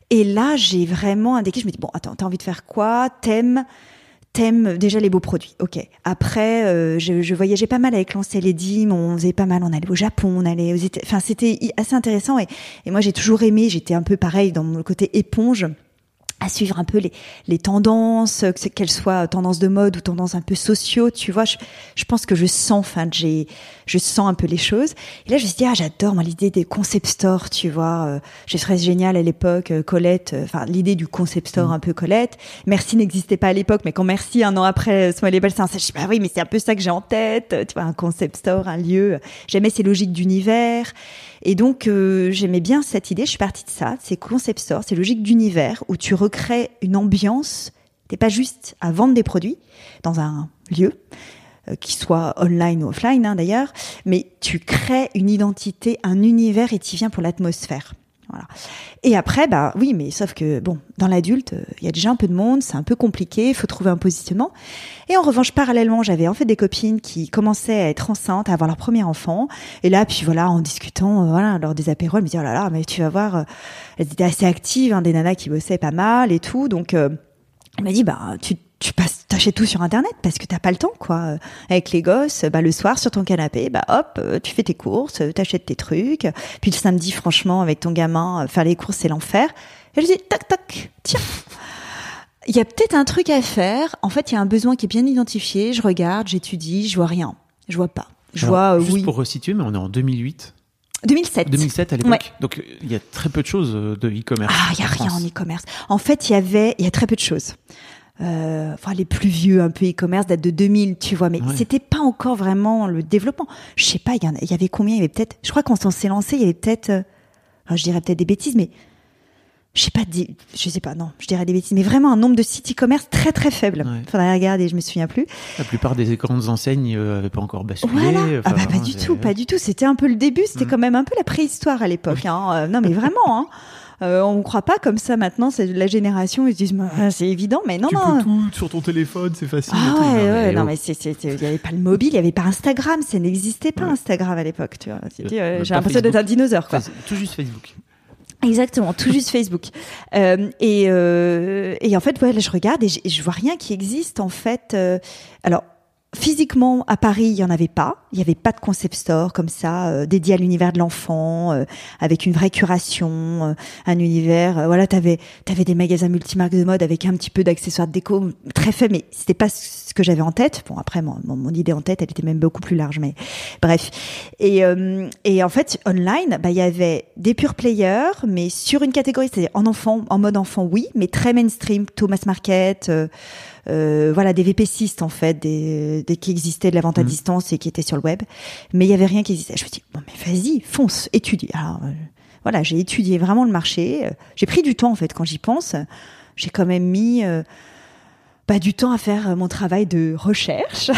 Et là, j'ai vraiment un déclic. Je me dis, bon, attends, t'as envie de faire quoi? T'aimes T'aimes déjà les beaux produits, ok. Après, euh, je, voyageais pas mal avec Lancel et Dim, on faisait pas mal, on allait au Japon, on allait aux États... Enfin, c'était assez intéressant et, et moi j'ai toujours aimé, j'étais un peu pareil dans mon côté éponge à suivre un peu les, les tendances, qu'elles soient tendances de mode ou tendances un peu sociaux, tu vois. Je, je pense que je sens, enfin, j'ai, je sens un peu les choses. Et là, je me suis dit, ah, j'adore, moi, l'idée des concept stores, tu vois. Euh, je serais génial à l'époque, euh, Colette, euh, enfin, l'idée du concept store un peu Colette. Merci n'existait pas à l'époque, mais quand Merci, un an après, Small Label, c'est un, je dis, bah oui, mais c'est un peu ça que j'ai en tête, tu vois, un concept store, un lieu. J'aimais ces logiques d'univers. Et donc, euh, j'aimais bien cette idée. Je suis partie de ça. C'est concept store, c'est logique d'univers où tu recrées une ambiance. T'es pas juste à vendre des produits dans un lieu, euh, qui soit online ou offline hein, d'ailleurs, mais tu crées une identité, un univers et tu viens pour l'atmosphère. Et après, bah oui, mais sauf que bon, dans l'adulte, euh, il y a déjà un peu de monde, c'est un peu compliqué, il faut trouver un positionnement. Et en revanche, parallèlement, j'avais en fait des copines qui commençaient à être enceintes, à avoir leur premier enfant. Et là, puis voilà, en discutant, euh, voilà, lors des apéros, elles me disaient oh là là, mais tu vas voir, euh, elles étaient assez actives, hein, des nanas qui bossaient pas mal et tout. Donc, elle m'a dit bah tu passes t'achètes tout sur internet parce que t'as pas le temps quoi. Euh, avec les gosses bah le soir sur ton canapé bah hop euh, tu fais tes courses euh, t'achètes tes trucs. Puis le samedi franchement avec ton gamin faire les courses c'est l'enfer. Et je dis tac tac tiens. Il y a peut-être un truc à faire. En fait il y a un besoin qui est bien identifié. Je regarde j'étudie je vois rien. Je vois pas. Je Alors, vois juste oui. pour resituer, mais on est en 2008, 2007 2007 à l'époque. Ouais. Donc il y a très peu de choses de e-commerce. Ah, il y a en rien en e-commerce. En fait, il y avait, il y a très peu de choses. Euh, enfin, les plus vieux, un peu e-commerce, datent de 2000, tu vois, mais Ouais. c'était pas encore vraiment le développement. Je sais pas, il y, y avait combien? Il y avait peut-être, je crois qu'on s'est lancé, il y avait peut-être, euh, je dirais peut-être des bêtises, mais je sais pas, je sais pas, non, je dirais des bêtises, mais vraiment un nombre de sites e-commerce très très faible. Ouais. Faudrait regarder, je me souviens plus. La plupart des grandes enseignes n'avaient pas encore basculé. Voilà. Enfin, ah bah pas du tout, pas du tout. C'était un peu le début. C'était Mm. quand même un peu la préhistoire à l'époque. Hein. Euh, non mais vraiment. Hein. Euh, on ne croit pas comme ça maintenant. C'est de la génération. Ils se disent bah, c'est évident, mais non tu non. peux tout sur ton téléphone, c'est facile. Ah ouais, ouais, non oh. mais c'est, c'est, c'est- il y avait pas le mobile, il y avait pas Instagram, ça n'existait pas Ouais. Instagram à l'époque, tu vois. Euh, Même j'ai l'impression d'être un Facebook. dinosaure, quoi. Enfin, tout juste Facebook. Exactement, tout juste Facebook. Euh, et, euh, et en fait, ouais, là, je regarde et je, et je vois rien qui existe en fait. Euh, alors. Physiquement, à Paris, il y en avait pas. Il y avait pas de concept store comme ça, euh, dédié à l'univers de l'enfant, euh, avec une vraie curation, euh, un univers. euh, voilà, t'avais t'avais des magasins multimarques de mode avec un petit peu d'accessoires de déco, très fait, mais c'était pas ce que j'avais en tête. Bon, après, mon, mon, mon idée en tête, elle était même beaucoup plus large, mais bref. Et, euh, et en fait, online, bah, il y avait des pure players, mais sur une catégorie, c'est-à-dire en enfant, en mode enfant, oui, mais très mainstream, Thomas Market, euh, euh, voilà, des VP6 en fait, des, des qui existaient de la vente à Mhm. distance et qui étaient sur le web, mais il y avait rien qui existait. Je me dis bon, mais vas-y, fonce, étudie. Alors euh, voilà, j'ai étudié vraiment le marché. Euh, J'ai pris du temps en fait quand j'y pense. J'ai quand même mis pas du temps à faire euh, mon travail de recherche,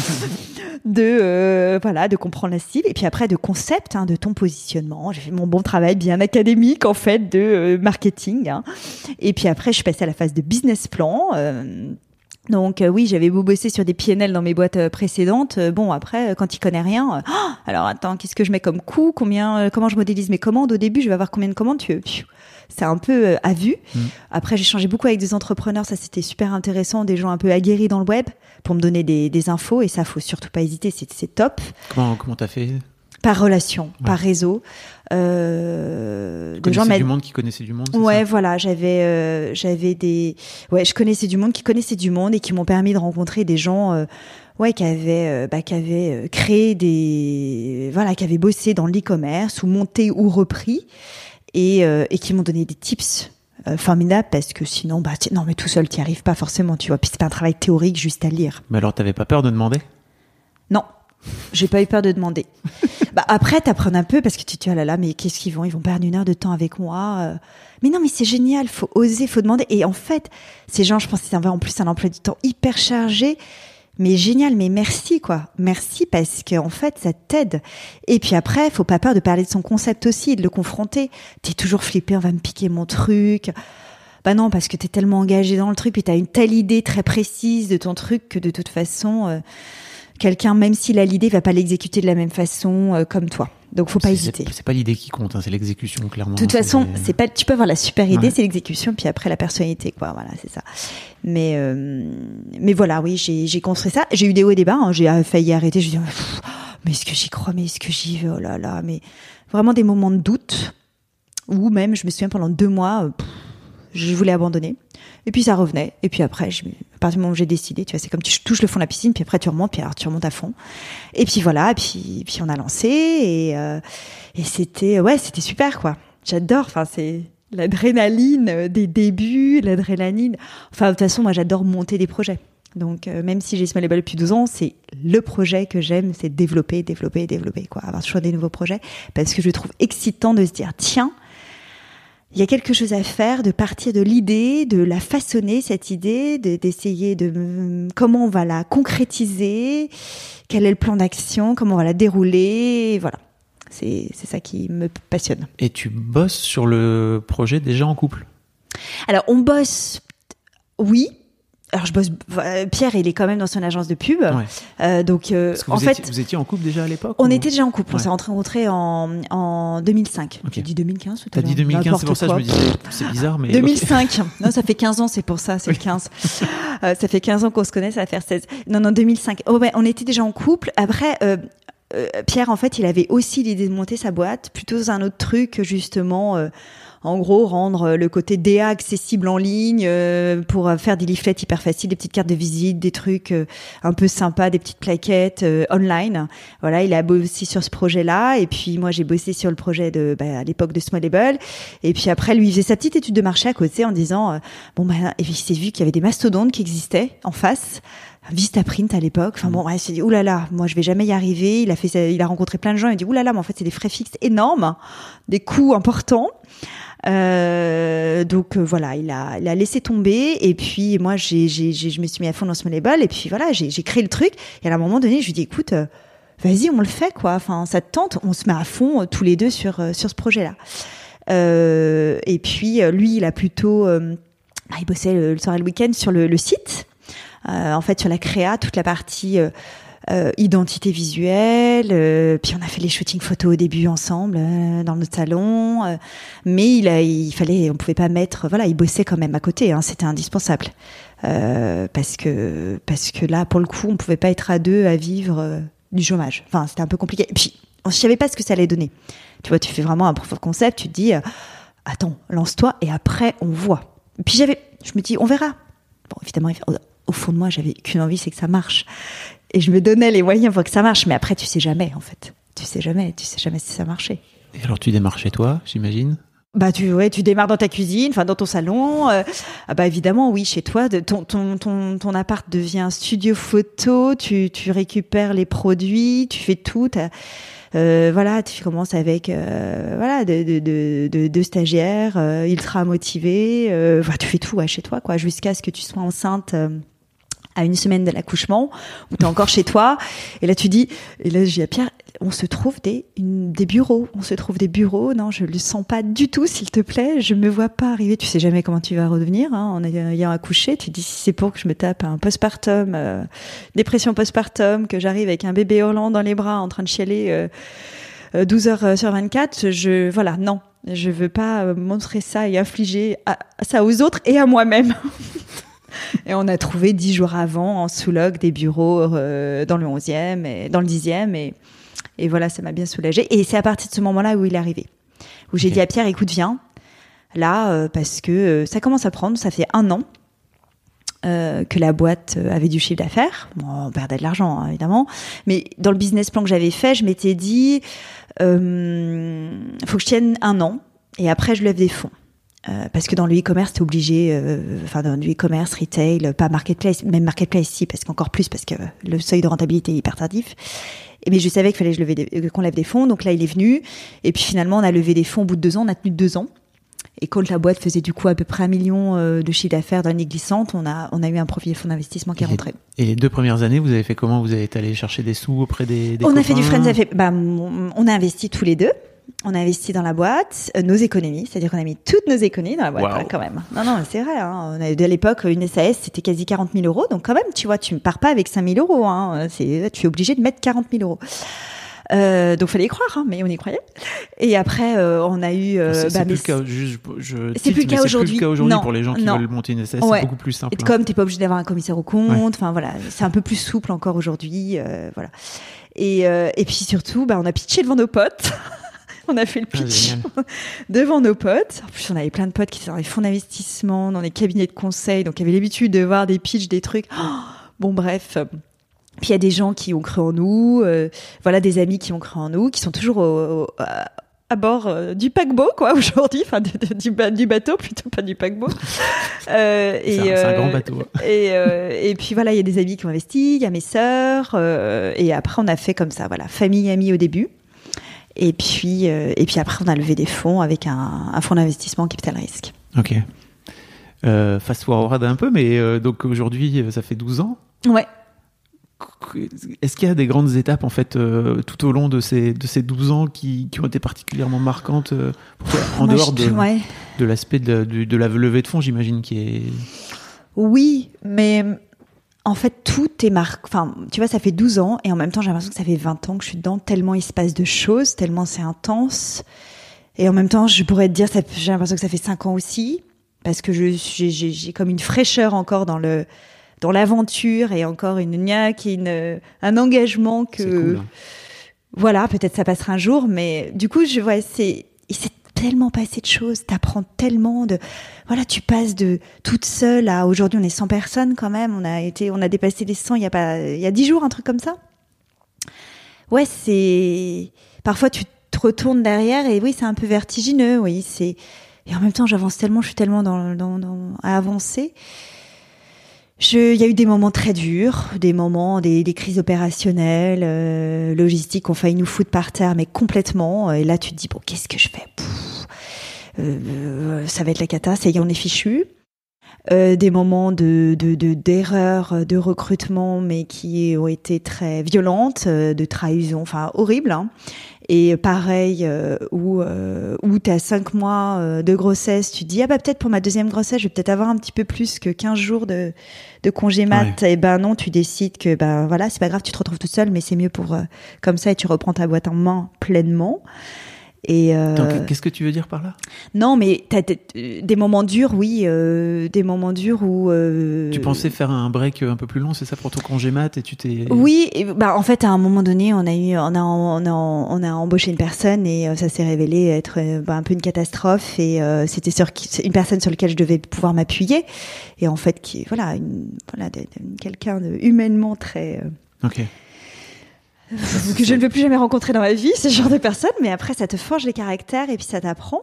de euh, voilà, de comprendre la cible et puis après de concept, hein, de ton positionnement. J'ai fait mon bon travail bien académique en fait de euh, marketing. hein. Et puis après, je suis passée à la phase de business plan. Donc oui, j'avais beau bosser sur des PNL dans mes boîtes précédentes. bon, après, quand il connaît rien, Ah alors attends, qu'est-ce que je mets comme coût Combien Comment je modélise mes commandes? Au début, je vais avoir combien de commandes? Tu, pfiou, C'est un peu euh, à vue. Mm. Après, j'ai changé beaucoup avec des entrepreneurs. Ça, c'était super intéressant. Des gens un peu aguerris dans le web pour me donner des, des infos. Et ça, faut surtout pas hésiter. C'est top. Comment comment t'as fait? Par relation, Ouais. par réseau. Euh, Tu de gens du monde qui connaissait du monde Ouais, voilà, j'avais euh, j'avais des ouais, je connaissais du monde qui connaissait du monde et qui m'ont permis de rencontrer des gens euh, ouais qui avaient bah, qui avaient créé des voilà, qui avaient bossé dans l'e-commerce ou monté ou repris et euh, et qui m'ont donné des tips euh, formidables parce que sinon bah non mais tout seul t'y arrives pas forcément, tu vois. Puis c'est pas un travail théorique juste à lire. Mais alors t'avais pas peur de demander? Non. J'ai pas eu peur de demander. bah après, t'apprends un peu parce que tu te dis, oh là là, mais qu'est-ce qu'ils vont Ils vont perdre une heure de temps avec moi. euh. Mais non, mais c'est génial, faut oser, faut demander. Et en fait, ces gens, je pense qu'ils avaient en plus un emploi du temps hyper chargé. Mais génial, mais merci quoi. Merci parce que en fait, ça t'aide. Et puis après, faut pas peur de parler de son concept aussi, de le confronter. T'es toujours flippé, on va me piquer mon truc. Bah non, parce que t'es tellement engagé dans le truc, puis t'as une telle idée très précise de ton truc que de toute façon, euh, quelqu'un, même s'il a l'idée, va pas l'exécuter de la même façon euh, comme toi. Donc faut pas hésiter. C'est pas l'idée qui compte, hein, c'est l'exécution clairement. De toute façon, c'est pas, tu peux avoir la super idée, Ouais. c'est l'exécution, puis après la personnalité, quoi. Voilà, c'est ça. Mais, euh, mais voilà, oui, j'ai, construit ça. J'ai eu des hauts et des bas. hein. J'ai euh, failli arrêter. Je dis, pff, mais est-ce que j'y crois Mais est-ce que j'y vais Oh là là, mais vraiment des moments de doute. Ou même, je me souviens pendant deux mois, euh, pff, je voulais abandonner. Et puis ça revenait. Et puis après, à partir du moment où j'ai décidé, tu vois, c'est comme tu touches le fond de la piscine, puis après tu remontes, puis alors tu remontes à fond. Et puis voilà, et puis, puis on a lancé et, euh, et c'était, ouais, c'était super quoi. J'adore. Enfin, c'est l'adrénaline des débuts, l'adrénaline. Enfin, de toute façon, moi, j'adore monter des projets. Donc, euh, même si j'ai Small Label depuis 12 ans, c'est le projet que j'aime, c'est développer, développer, développer, quoi. Avoir toujours des nouveaux projets parce que je trouve excitant de se dire, tiens, il y a quelque chose à faire, de partir de l'idée, de la façonner, cette idée, de- d'essayer de, mm, comment on va la concrétiser, quel est le plan d'action, comment on va la dérouler, voilà. C'est c'est ça qui me passionne. Et tu bosses sur le projet déjà en couple? Alors, on bosse, oui. Alors, je bosse. euh, Pierre, il est quand même dans son agence de pub. Ouais. Euh, donc, euh, en fait, étiez, vous étiez en couple déjà à l'époque on ou- était déjà en couple. On s'est rencontrés en, en 2005. Ok. J'ai dit 2015 tout à T'as dit 2015, c'est pour ça que je me disais, c'est bizarre, mais. ok. 2005. Non, ça fait 15 ans, c'est pour ça, c'est le 15. Euh, ça fait 15 ans qu'on se connaît, ça va faire 16. Non, non, 2005. Oh, ouais, on était déjà en couple. Après, Pierre, en fait, il avait aussi l'idée de monter sa boîte, plutôt dans un autre truc, justement, en gros, rendre euh, le côté DA accessible en ligne euh, pour euh, faire des leaflets hyper faciles, des petites cartes de visite, des trucs euh, un peu sympas, des petites plaquettes euh, online. Voilà, il a bossé sur ce projet-là, et puis moi j'ai bossé sur le projet de, bah, à l'époque de Small Label, et puis après lui il faisait sa petite étude de marché à côté en disant, euh, bon bah, et puis il s'est vu qu'il y avait des mastodontes qui existaient en face. Vistaprint à l'époque. Enfin bon, ouais, il s'est dit oulala, moi je vais jamais y arriver. Il a fait, il a rencontré plein de gens. Il a dit oulala, mais en fait c'est des frais fixes énormes, des coûts importants. Euh, donc euh, voilà, il a, il a laissé tomber. Et puis moi, j'ai, j'ai, j'ai- je me suis mis à fond dans ce label. Et puis voilà, j'ai, j'ai créé le truc. Et à un moment donné, je lui dis écoute, euh, vas-y, on le fait quoi. Enfin, ça te tente. On se met à fond euh, tous les deux sur sur ce projet-là. Euh, et puis lui, il a plutôt, bah, il bossait le, le soir et le week-end sur le, le site. Euh, en fait, sur la créa, toute la partie euh, euh, identité visuelle. puis on a fait les shootings photos au début ensemble dans notre salon. mais il, a, fallait, on pouvait pas mettre. Voilà, il bossait quand même à côté. Hein, C'était indispensable parce que parce que là, pour le coup, on pouvait pas être à deux à vivre du chômage. Enfin, c'était un peu compliqué. Et puis, on ne savait pas ce que ça allait donner. Tu vois, tu fais vraiment un proof of concept. Tu te dis, attends, lance-toi et après on voit. Et puis j'avais, je me dis, on verra. Bon, évidemment, au- fond de moi, j'avais qu'une envie, c'est que ça marche. Et je me donnais les moyens pour que ça marche. Mais après, tu sais jamais, en fait. Tu sais jamais, tu sais jamais si ça marchait. Et alors tu démarres chez toi, j'imagine? Bah tu ouais, tu démarres dans ta cuisine, enfin dans ton salon. euh, ah bah évidemment oui, chez toi, de, ton, ton ton ton appart devient un studio photo. Tu tu récupères les produits, tu fais tout. Euh, voilà, tu commences avec euh, voilà de de de, de, de stagiaires euh, ultra motivés. Euh, voilà, tu fais tout ouais, chez toi quoi, jusqu'à ce que tu sois enceinte. Euh, à une semaine de l'accouchement, où t'es encore chez toi, et là tu dis, et là j'ai à Pierre, on se trouve des, des bureaux. On se trouve des bureaux. Non, je le sens pas du tout, s'il te plaît. Je me vois pas arriver. Tu sais jamais comment tu vas redevenir hein, en ayant accouché. Tu dis si c'est pour que je me tape un postpartum, euh, dépression postpartum, que j'arrive avec un bébé hurlant dans les bras en train de chialer 12 heures sur 24. Je, voilà, non. Je veux pas montrer ça et infliger ça aux autres et à moi-même. et on a trouvé dix jours avant en sous-log des bureaux euh, dans le 11e et dans le 10e. Et, et voilà, ça m'a bien soulagée. Et c'est à partir de ce moment-là où il est arrivé. Où j'ai dit à Pierre, écoute, viens. Là, euh, parce que euh, ça commence à prendre. Ça fait un an que la boîte avait du chiffre d'affaires. Bon, on perdait de l'argent, hein, évidemment. Mais dans le business plan que j'avais fait, je m'étais dit, euh, faut que je tienne un an. Et après, je lève des fonds. Euh, parce que dans le e-commerce, t'es obligé, euh, enfin dans le e-commerce, retail, pas marketplace, même marketplace si, parce qu'encore plus, parce que le seuil de rentabilité est hyper tardif. Et mais je savais qu'il fallait que euh, qu'on lève des fonds, donc là il est venu. Et puis finalement, on a levé des fonds au bout de deux ans, on a tenu deux ans. Et quand la boîte faisait du coup à peu près un million de chiffre d'affaires dans l'année glissante, on a, on a eu un profil fonds d'investissement qui est rentré. Et les deux premières années, vous avez fait comment? Vous avez été allé chercher des sous auprès des, des On a fait du friends, bah, on a investi tous les deux on a investi dans la boîte euh, nos économies, c'est-à-dire qu'on a mis toutes nos économies dans la boîte hein, quand même. Non, non, c'est vrai. Hein. On a, à l'époque, une SAS, c'était quasi 40 000 euros. Donc quand même, tu vois, tu ne pars pas avec 5 000 euros. Hein. C'est, tu es obligé de mettre 40 000 euros. Euh, donc fallait y croire, hein, mais on y croyait. Et après, euh, on a eu. Euh, c'est, bah, plus, le cas, c'est plus le cas aujourd'hui. aujourd'hui pour les gens qui veulent monter une SAS, c'est beaucoup plus simple. Et comme t'es pas obligé d'avoir un commissaire au compte, enfin voilà, c'est un peu plus souple encore aujourd'hui, euh, voilà. Et, euh, et puis surtout, bah, on a pitché devant nos potes. on a fait le ah, pitch devant nos potes. En plus, on avait plein de potes qui étaient dans les fonds d'investissement, dans les cabinets de conseil, donc qui avaient l'habitude de voir des pitchs, des trucs. bon, bref. Puis il y a des gens qui ont cru en nous, euh, voilà, des amis qui ont cru en nous, qui sont toujours à bord euh, du paquebot, quoi, aujourd'hui, enfin, du, du, bateau, plutôt pas du paquebot. Euh, c'est un, grand bateau. Et, et puis voilà, il y a des amis qui ont investi, il y a mes sœurs, et après on a fait comme ça, voilà, famille, amis au début. Et puis, euh, et puis après, on a levé des fonds avec un, un fonds d'investissement Capital Risk. Ok. Euh, fast forward un peu, mais euh, donc aujourd'hui, euh, ça fait 12 ans. Ouais. Est-ce qu'il y a des grandes étapes en fait tout au long de ces, de ces 12 ans qui, qui ont été particulièrement marquantes en dehors de, de l'aspect de, de, de, la levée de fonds, j'imagine, qui est. Oui, mais en fait, tout est marqué. Enfin, tu vois, ça fait 12 ans et en même temps, j'ai l'impression que ça fait 20 ans que je suis dedans, tellement il se passe de choses, tellement c'est intense. Et en même temps, je pourrais te dire, j'ai l'impression que ça fait 5 ans aussi, parce que j'ai comme une fraîcheur encore dans le dans l'aventure et encore une niaque et une, un engagement que. Hein. Voilà, peut-être ça passera un jour, mais du coup, je vois, c'est tellement passé de choses, t'apprends tellement de, voilà, tu passes de toute seule à aujourd'hui on est 100 personnes quand même, on a été, on a dépassé les 100 il y a pas, il y a 10 jours un truc comme ça. Ouais, c'est, parfois tu te retournes derrière et oui c'est un peu vertigineux, oui c'est, et en même temps j'avance tellement, je suis tellement dans, à avancer il y a eu des moments très durs, des moments, des, crises opérationnelles, euh, logistiques, ont failli nous foutre par terre, mais complètement. Et là, tu te dis bon, qu'est-ce que je fais? Euh, Ça va être la cata. Ça y est, on est fichu. Euh, des moments de d'erreurs de, de, recrutement, mais qui ont été très violentes, euh, de trahison, enfin horribles. Hein. Et pareil, euh, où, euh, où tu as 5 mois euh, de grossesse, tu te dis, ah bah peut-être pour ma deuxième grossesse, je vais peut-être avoir un petit peu plus que 15 jours de, de congé mat. Et ben non, tu décides que ben voilà, c'est pas grave, tu te retrouves toute seule, mais c'est mieux pour comme ça et tu reprends ta boîte en main pleinement. Et euh... qu'est-ce que tu veux dire par là? Non, mais t'as des moments durs, oui, euh, des moments durs où. Euh... Tu pensais faire un break un peu plus long, c'est ça pour ton congé mat et tu t'es. Oui, et, bah en fait à un moment donné, on a eu, on a, on a, on a embauché une personne et euh, ça s'est révélé être euh, bah, un peu une catastrophe et euh, c'était sur une personne sur laquelle je devais pouvoir m'appuyer et en fait qui, voilà, une, voilà, quelqu'un humainement très. que je ne veux plus jamais rencontrer dans ma vie, ce genre de personne, mais après ça te forge les caractères et puis ça t'apprend.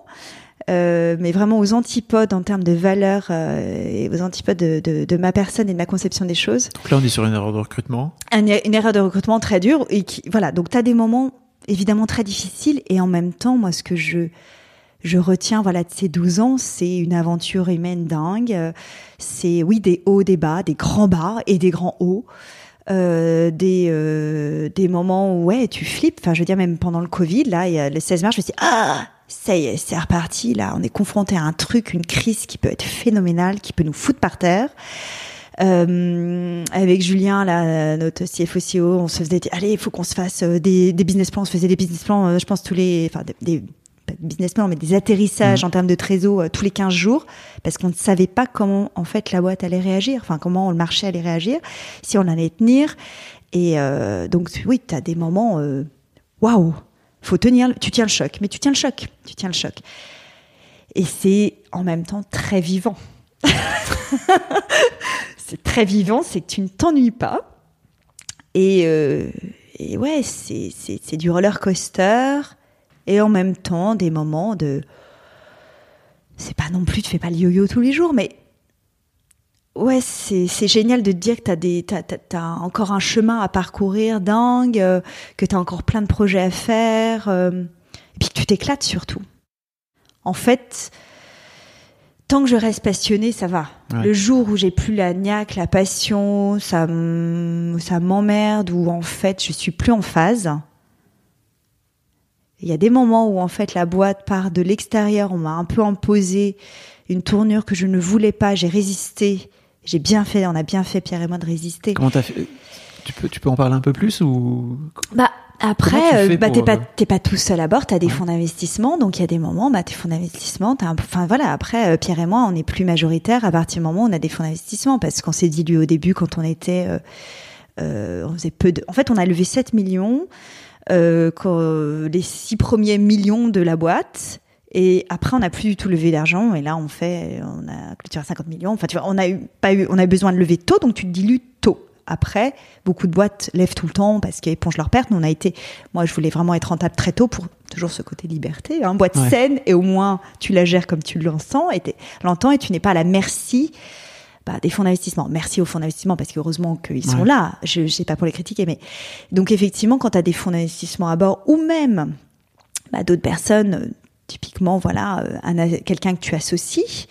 Euh, mais vraiment aux antipodes en termes de valeur euh, et aux antipodes de, de, de, ma personne et de ma conception des choses. Donc là, on est sur une erreur de recrutement. une erreur de recrutement très dure et qui, voilà. Donc tu as des moments évidemment très difficiles et en même temps, moi, ce que je je retiens voilà de ces 12 ans, c'est une aventure humaine dingue. C'est oui des hauts, des bas, des grands bas et des grands hauts. Euh, des euh, des moments où ouais tu flippes. Enfin, je veux dire même pendant le Covid, là, il y a le 16 mars, je me suis dit, ah ça y est, c'est reparti. Là, on est confronté à un truc, une crise qui peut être phénoménale, qui peut nous foutre par terre. Euh, avec Julien, là, notre CFO, CEO, on se faisait, allez, il faut qu'on se fasse euh, des, des business plans. On se faisait des business plans, euh, je pense tous les, enfin des, pas de business plans, mais des atterrissages Mhm. en termes de trésor euh, tous les 15 jours, parce qu'on ne savait pas comment en fait la boîte allait réagir, enfin comment le marché allait réagir, si on allait tenir. Et euh, donc oui, tu as des moments, euh, waouh, faut tenir, tu tiens le choc, mais tu tiens le choc, tu tiens le choc. Et c'est en même temps très vivant. c'est très vivant, c'est que tu ne t'ennuies pas. Et, euh, et ouais, c'est du roller coaster. Et en même temps, des moments de. C'est pas non plus, tu fais pas le yo-yo tous les jours, mais. Ouais, c'est, c'est génial de te dire que t'as, des, t'as, t'as, t'as encore un chemin à parcourir dingue, euh, que t'as encore plein de projets à faire, euh, et puis que tu t'éclates surtout. En fait, tant que je reste passionnée, ça va. Ouais. Le jour où j'ai plus la niaque, la passion, ça, ça m'emmerde, ou en fait je suis plus en phase. Il y a des moments où en fait la boîte part de l'extérieur, on m'a un peu imposé une tournure que je ne voulais pas, j'ai résisté. J'ai bien fait, on a bien fait Pierre et moi de résister. Comment t'as fait tu peux, tu peux en parler un peu plus ou Bah après, tu euh, fais bah, pour, t'es pas euh, t'es pas tout seul à bord, t'as des Ouais. fonds d'investissement, donc il y a des moments, bah tes fonds d'investissement, t'as un enfin voilà. Après, euh, Pierre et moi, on est plus majoritaire à partir du moment où on a des fonds d'investissement, parce qu'on s'est dit lui au début quand on était, euh, euh, on faisait peu de, en fait, on a levé 7 millions, quand- les six premiers millions de la boîte. Et après, on n'a plus du tout levé d'argent. Et là, on fait, on a clôturé à 50 millions. Enfin, tu vois, on a eu, pas eu, on a eu besoin de lever tôt, donc tu te dilues tôt. Après, beaucoup de boîtes lèvent tout le temps parce qu'elles épongent leurs pertes. Nous, on a été, moi, je voulais vraiment être rentable très tôt pour toujours ce côté liberté, hein, boîte Ouais. saine et au moins tu la gères comme tu l'entends et t'es- l'entends et tu n'es pas à la merci des fonds d'investissement. Merci aux fonds d'investissement parce qu'heureusement qu'ils sont Ouais. là. Je sais pas pour les critiquer, mais donc effectivement, quand tu as des fonds d'investissement à bord ou même bah, d'autres personnes, euh, typiquement, voilà, euh, quelqu'un que tu associes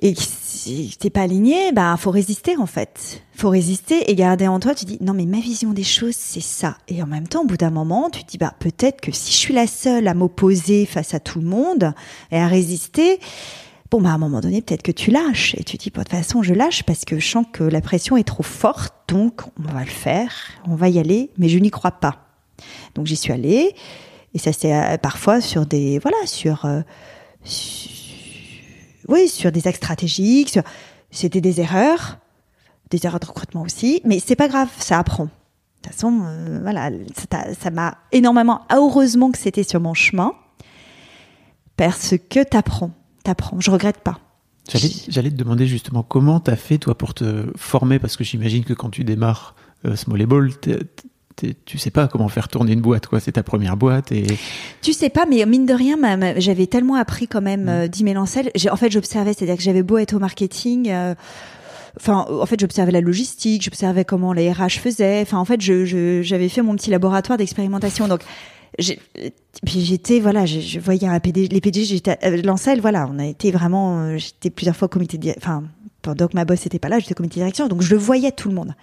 et que si t'es pas aligné, bah faut résister en fait. Faut résister et garder en toi. Tu dis non mais ma vision des choses c'est ça. Et en même temps, au bout d'un moment, tu te dis bah peut-être que si je suis la seule à m'opposer face à tout le monde et à résister, bon bah à un moment donné peut-être que tu lâches et tu dis de toute façon je lâche parce que je sens que la pression est trop forte donc on va le faire, on va y aller, mais je n'y crois pas. Donc j'y suis allée et ça c'est euh, parfois sur des voilà sur euh, oui sur des axes stratégiques, c'était des erreurs, des erreurs de recrutement aussi, mais c'est pas grave, ça apprend. De toute façon, euh, voilà, ça m'a énormément. Heureusement que c'était sur mon chemin, parce que t'apprends, t'apprends. Je regrette pas. J'allais, te demander justement comment t'as fait toi pour te former parce que j'imagine que quand tu démarres euh, Small Ball, tu sais pas comment faire tourner une boîte quoi. C'est ta première boîte et Tu sais pas, mais mine de rien, j'avais tellement appris quand même euh, d'Immel Ancel. J'ai- En fait, j'observais, c'est-à-dire que j'avais beau être au marketing. euh, Enfin, en fait, j'observais la logistique, j'observais comment les RH faisaient. Enfin, en fait, je- j'avais fait mon petit laboratoire d'expérimentation. Donc, puis j'étais, voilà, je, je voyais un PD, les PDG, j'étais, euh, Lancel, voilà, on a été vraiment, euh, j'étais plusieurs fois au comité, de, enfin, pendant que ma boss n'était pas là, j'étais au comité de direction, donc je le voyais tout le monde.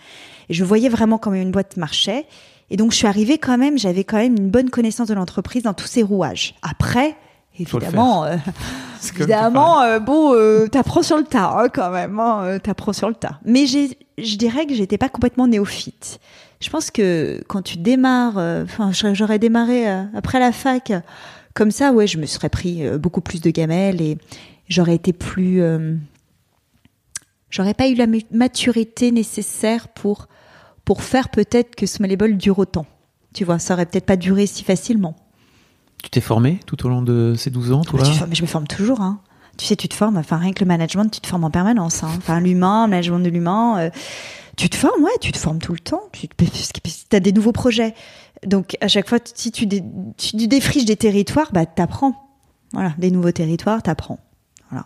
Et je voyais vraiment comment une boîte marchait. Et donc, je suis arrivée quand même, j'avais quand même une bonne connaissance de l'entreprise dans tous ses rouages. Après, évidemment, euh, évidemment, euh, bon, t'apprends sur le tas, hein, quand même, hein, t'apprends sur le tas. Mais j'ai, je dirais que j'étais pas complètement néophyte. Je pense que quand tu démarres, euh, enfin, j'aurais- j'aurais démarré euh, après la fac, comme ça, ouais, je me serais pris euh, beaucoup plus de gamelles et j'aurais été plus, j'aurais pas eu la maturité nécessaire pour pour faire peut-être que ce Ball dure autant. Tu vois, ça aurait peut-être pas duré si facilement. Tu t'es formé tout au long de ces 12 ans, toi? Bah, tu mais je me forme toujours. Hein. Tu sais, tu te formes. Enfin, rien que le management, tu te formes en permanence. Hein. Enfin, l'humain, le management de l'humain. euh, tu te formes, ouais, tu te formes tout le temps. Tu as des nouveaux projets. Donc, à chaque fois, si tu, dé- tu défriches des territoires, bah, t'apprends. Voilà, des nouveaux territoires, t'apprends. Voilà.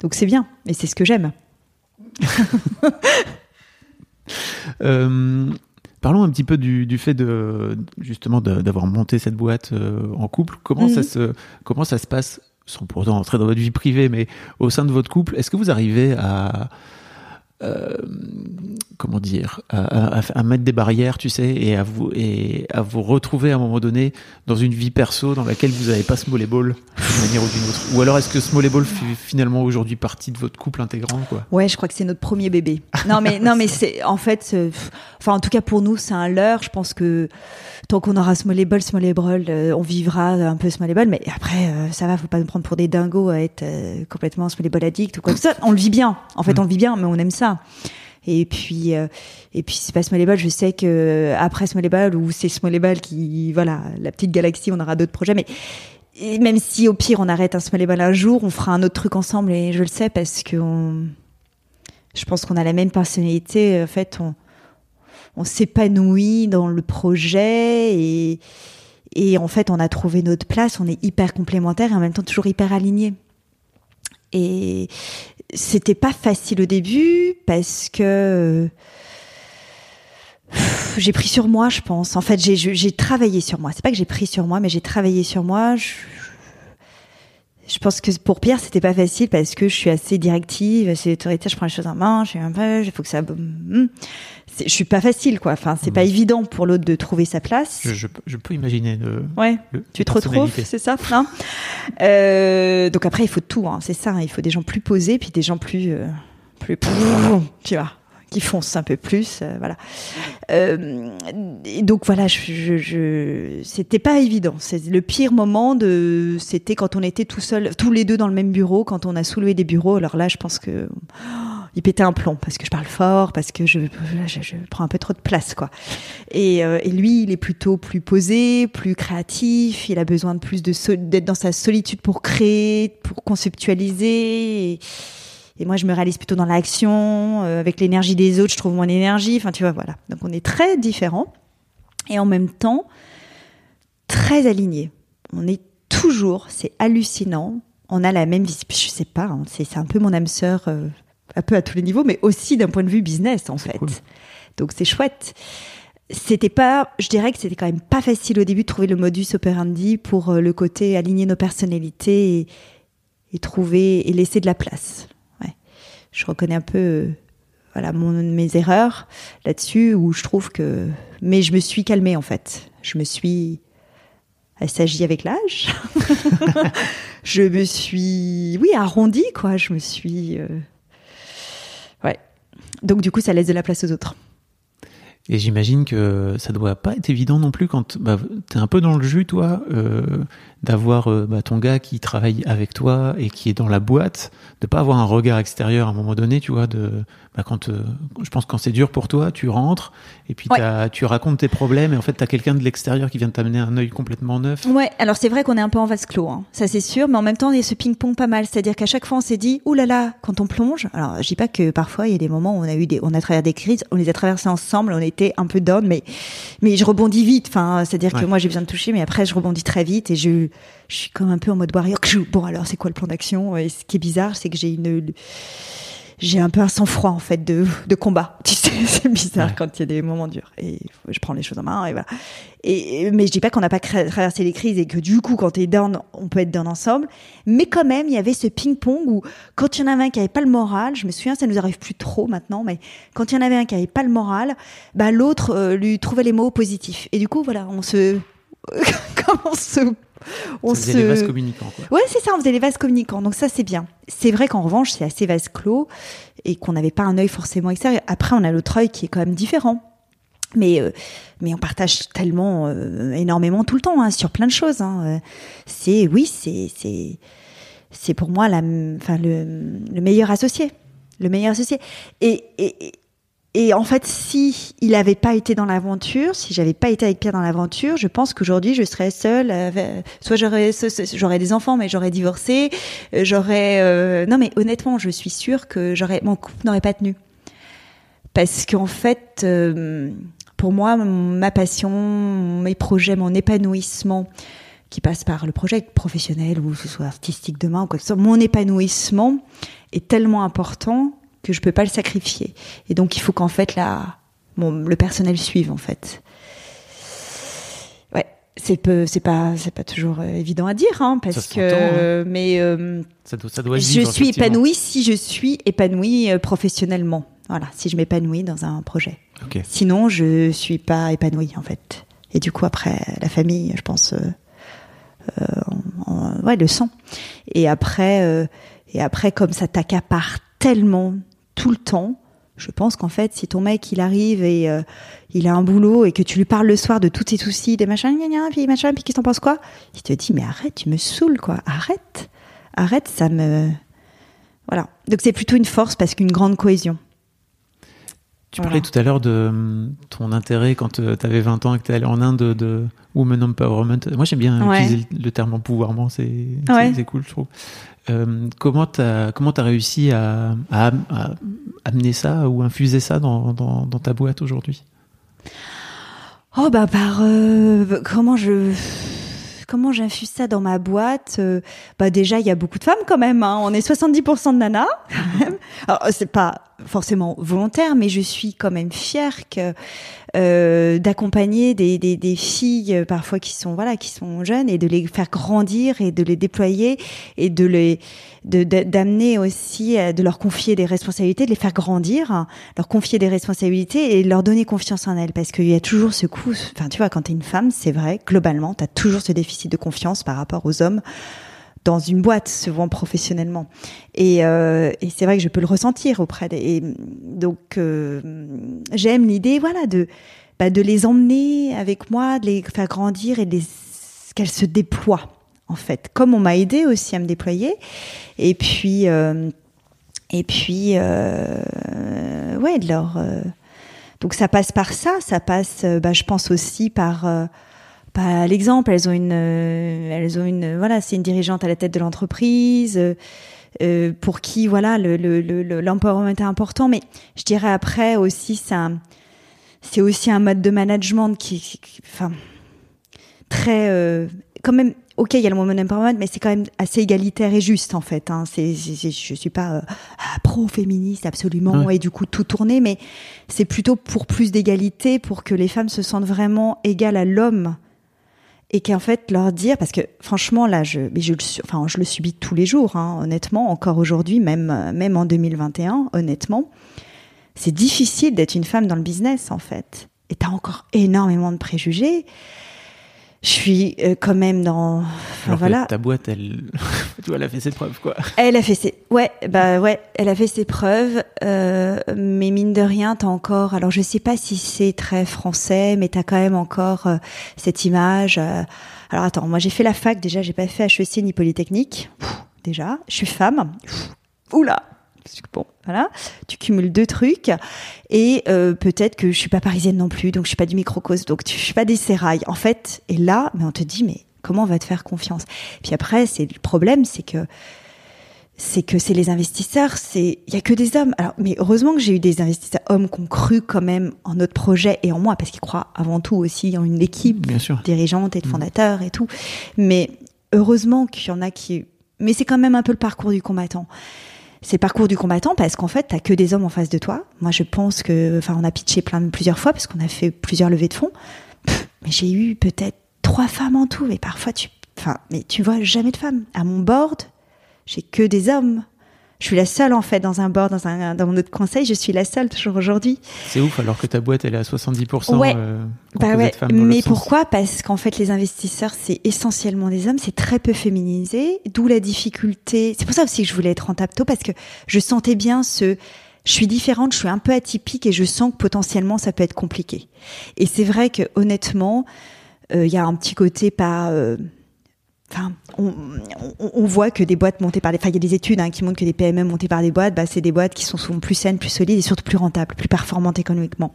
Donc, c'est bien. Et c'est ce que j'aime. Euh, parlons un petit peu du, du fait de justement d'avoir monté cette boîte euh, en couple. Comment ça Mhm. se comment ça se passe sans pour autant entrer dans votre vie privée, mais au sein de votre couple, est-ce que vous arrivez à euh, comment dire, à, mettre des barrières, tu sais, et à vous et à vous retrouver à un moment donné dans une vie perso dans laquelle vous n'avez pas small ball d'une manière ou d'une autre. Ou alors est-ce que small ball fait finalement aujourd'hui partie de votre couple intégrant, quoi? Ouais, je crois que c'est notre premier bébé. Non mais non mais c'est en fait, enfin en tout cas pour nous c'est un leurre. Je pense que tant qu'on aura small ball, small ball, euh, on vivra un peu small ball, mais après euh, ça va, faut pas nous prendre pour des dingos à être euh, complètement small ball addict ou quoi que ça. On le vit bien. En fait, on le vit bien, mais on aime ça. Et puis, euh, et puis c'est pas Smallable. Je sais que après Smallable ou c'est Smallable qui, voilà, la petite galaxie, on aura d'autres projets. Mais même si au pire on arrête un Smallable un jour, on fera un autre truc ensemble. Et je le sais parce que je pense qu'on a la même personnalité. En fait, on, on s'épanouit dans le projet et, et en fait, on a trouvé notre place. On est hyper complémentaires et en même temps toujours hyper alignés. Et c'était pas facile au début parce que j'ai pris sur moi, je pense. En fait, j'ai travaillé sur moi. C'est pas que j'ai pris sur moi, mais j'ai travaillé sur moi. Je, je pense que pour Pierre, c'était pas facile parce que je suis assez directive, assez autoritaire, je prends les choses en main, je suis un peu, il faut que ça. Je suis pas facile, quoi. Enfin, c'est pas mmh. évident pour l'autre de trouver sa place. Je, je, peux imaginer. De, ouais. tu te retrouves, c'est ça, non euh, Donc après, il faut tout, hein, c'est ça. Hein. il faut des gens plus posés, puis des gens plus, euh, plus, tu vois qui foncent un peu plus, euh, voilà. Euh, et donc voilà, je, je, c'était pas évident. C'est le pire moment de, c'était quand on était tout seul, tous les deux dans le même bureau, quand on a soulevé des bureaux. Alors là, je pense que oh, il pétait un plomb parce que je parle fort, parce que je, prends un peu trop de place, quoi. Et, euh, et, lui, il est plutôt plus posé, plus créatif. Il a besoin de plus de d'être dans sa solitude pour créer, pour conceptualiser. Et, et moi, je me réalise plutôt dans l'action. Euh, avec l'énergie des autres, je trouve mon énergie. Enfin, tu vois, voilà. Donc, on est très différents. Et en même temps, très alignés. On est toujours, c'est hallucinant. On a la même vie. Je sais pas, hein, c'est un peu mon âme sœur, euh, un peu à tous les niveaux, mais aussi d'un point de vue business, en fait. Donc, c'est chouette. C'était pas, je dirais que c'était quand même pas facile au début de trouver le modus operandi pour euh, le côté aligner nos personnalités et, et trouver et laisser de la place. Je reconnais un peu euh, voilà mon, mes erreurs là-dessus où je trouve que mais je me suis calmée en fait. Je me suis s'agit avec l'âge. Je me suis oui arrondie quoi. Je me suis euh, donc du coup ça laisse de la place aux autres. Et j'imagine que ça doit pas être évident non plus quand bah, tu es un peu dans le jus, toi, euh, d'avoir euh, bah, ton gars qui travaille avec toi et qui est dans la boîte, de pas avoir un regard extérieur à un moment donné, tu vois, de bah, quand euh, je pense quand c'est dur pour toi, tu rentres et puis tu racontes tes problèmes et en fait tu as quelqu'un de l'extérieur qui vient t'amener un œil complètement neuf. Ouais, alors c'est vrai qu'on est un peu en vase clos, hein. ça c'est sûr, mais en même temps il y a ce ping-pong pas mal, c'est-à-dire qu'à chaque fois on s'est dit, oulala, là là, quand on plonge, alors je dis pas que parfois il y a des moments où on a eu des, on a traversé des crises, on les a traversées ensemble, on était un peu down, mais mais je rebondis vite, enfin c'est-à-dire que moi j'ai besoin de toucher, mais après je rebondis très vite et je je suis comme un peu en mode warrior. Bon alors c'est quoi le plan d'action? Et ce qui est bizarre, c'est que j'ai une j'ai un peu un sang-froid en fait de, de combat. Tu sais, c'est bizarre quand il y a des moments durs. Et je prends les choses en main et voilà. Et, mais je dis pas qu'on n'a pas traversé les crises et que du coup, quand t'es down, on peut être down ensemble. Mais quand même, il y avait ce ping-pong où quand il y en avait un qui avait pas le moral, je me souviens, ça nous arrive plus trop maintenant, mais quand il y en avait un qui avait pas le moral, bah l'autre euh, lui trouvait les mots positifs. Et du coup, voilà, on se comment on se on se... les vases communicants. Quoi. Ouais, c'est ça, on faisait les vases communicants. Donc ça, c'est bien. C'est vrai qu'en revanche, c'est assez vase clos et qu'on n'avait pas un œil forcément extérieur. Après, on a l'autre œil qui est quand même différent. Mais euh, mais on partage tellement euh, énormément tout le temps hein, sur plein de choses. Hein. C'est oui, c'est c'est c'est pour moi la, enfin le, le meilleur associé, le meilleur associé. Et, et, et en fait, si il n'avait pas été dans l'aventure, si j'avais pas été avec Pierre dans l'aventure, je pense qu'aujourd'hui je serais seule. soit j'aurais j'aurais des enfants, mais j'aurais divorcé. Euh, j'aurais euh, non, mais honnêtement, je suis sûre que j'aurais mon couple n'aurait pas tenu parce qu'en fait, euh, pour moi, ma passion, mes projets, mon épanouissement qui passe par le projet professionnel ou ce soit artistique demain ou quoi que ce soit, mon épanouissement est tellement important que je peux pas le sacrifier. Et donc il faut qu'en fait bon, le personnel suive en fait. Ouais, c'est peu, c'est pas, c'est pas toujours euh, évident à dire, hein, parce que, hein. mais euh, ça doit, ça doit je suis épanouie si je suis épanouie euh, professionnellement. Voilà, si je m'épanouis dans un projet. Sinon, je suis pas épanouie en fait. Et du coup, après, la famille, je pense, euh, en- en- ouais, le sang. Et après, et après, comme ça t'accapare tellement tout le temps, je pense qu'en fait, si ton mec il arrive et euh, il a un boulot et que tu lui parles le soir de tous tes soucis, des machins, gna gna, puis machin, puis qu'est-ce que t'en penses quoi Il te dit mais arrête, tu me saoules quoi, arrête, arrête, ça me, voilà. Donc c'est plutôt une force parce qu'une grande cohésion. Tu Voilà. parlais tout à l'heure de hum, ton intérêt quand tu avais 20 ans et que tu allé en Inde de, de Women Empowerment. Moi, j'aime bien Ouais. utiliser le, terme c'est Ouais. c'est cool, je trouve. Euh, comment tu as, réussi à, amener ça ou infuser ça dans, ta boîte aujourd'hui? Oh bah par euh, comment je comment j'infuse ça dans ma boîte euh, Bah déjà il y a beaucoup de femmes quand même. Hein. On est 70% de nanas. Quand même. C'est pas forcément volontaire, mais je suis quand même fière que euh, d'accompagner des, des, des filles euh, parfois qui sont voilà qui sont jeunes et de les faire grandir et de les déployer et de les de- de- d'amener aussi euh, de leur confier des responsabilités, de les faire grandir, hein, leur confier des responsabilités et leur donner confiance en elles. Parce qu'il y a toujours ce coup enfin tu vois quand tu es une femme, c'est vrai, globalement, tu as toujours ce déficit de confiance par rapport aux hommes dans une boîte, se vend professionnellement. Et, euh, et c'est vrai que je peux le ressentir auprès des. Et donc, euh, j'aime l'idée, voilà, de bah, de les emmener avec moi, de les faire grandir et qu'elles se déploient en fait, comme on m'a aidé aussi à me déployer. Et puis, euh, et puis, euh, ouais, de leur. donc ça passe par ça, ça passe, bah, je pense aussi par l'exemple. Elles ont une, euh, elles ont une, voilà, c'est une dirigeante à la tête de l'entreprise. euh, euh, pour qui voilà le le- le- le- l'empowerment est important mais je dirais après aussi c'est un- c'est aussi un mode de management qui, qui- qui- enfin très euh, quand même ok il y a le woman empowerment mais c'est quand même assez égalitaire et juste en fait hein. c'est c'est- je suis pas euh, pro féministe absolument Ouais. et du coup tout tourner mais c'est plutôt pour plus d'égalité pour que les femmes se sentent vraiment égales à l'homme et qu'en fait leur dire parce que franchement là je mais je le enfin je le subis tous les jours hein, honnêtement encore aujourd'hui même euh, même en 2021 honnêtement c'est difficile d'être une femme dans le business en fait. Et t'as encore énormément de préjugés je suis euh, quand même dans enfin, Alors voilà. que ta boîte, elle, tu vois, elle a fait ses preuves, quoi. elle a fait ses, ouais, bah ouais, elle a fait ses preuves, euh, mais mine de rien, t'as encore, alors je sais pas si c'est très français, mais t'as quand même encore euh, cette image. euh, alors attends, moi j'ai fait la fac, déjà j'ai pas fait HEC ni Polytechnique, Pff, déjà, je suis femme, Pff, oula, bon, voilà, tu cumules deux trucs, et euh, peut-être que je suis pas parisienne non plus, donc je suis pas du microcosme, donc je suis pas des sérails. En fait, et là, mais on te dit, mais comment on va te faire confiance? Puis après, c'est le problème, c'est que c'est que c'est les investisseurs, c'est il y a que des hommes. Alors mais heureusement que j'ai eu des investisseurs hommes qui ont cru quand même en notre projet et en moi parce qu'ils croient avant tout aussi en une équipe Bien sûr. dirigeante et de fondateurs et tout. Mais heureusement qu'il y en a qui mais c'est quand même un peu le parcours du combattant. C'est le parcours du combattant parce qu'en fait, t'as que des hommes en face de toi. Moi, je pense que, enfin, on a pitché plein plusieurs fois parce qu'on a fait plusieurs levées de fonds. Mais j'ai eu peut-être trois femmes en tout. Et parfois, tu, enfin, mais tu vois jamais de femmes. À mon board, j'ai que des hommes. Je suis la seule en fait dans un board, dans un dans mon autre conseil. Je suis la seule toujours aujourd'hui. C'est ouf, alors que ta boîte, elle est à 70% Ouais. euh, Bah ouais, mais pourquoi? Parce qu'en fait, les investisseurs, c'est essentiellement des hommes, c'est très peu féminisé, d'où la difficulté. C'est pour ça aussi que je voulais être rentable tôt, parce que je sentais bien ce... Je suis différente, je suis un peu atypique et je sens que potentiellement ça peut être compliqué. Et c'est vrai que honnêtement, euh, il y a un petit côté pas... euh, Enfin, on, on, on voit que des boîtes montées par des, enfin, il y a des études hein, qui montrent que des PME montées par des boîtes, bah, c'est des boîtes qui sont souvent plus saines, plus solides et surtout plus rentables, plus performantes économiquement.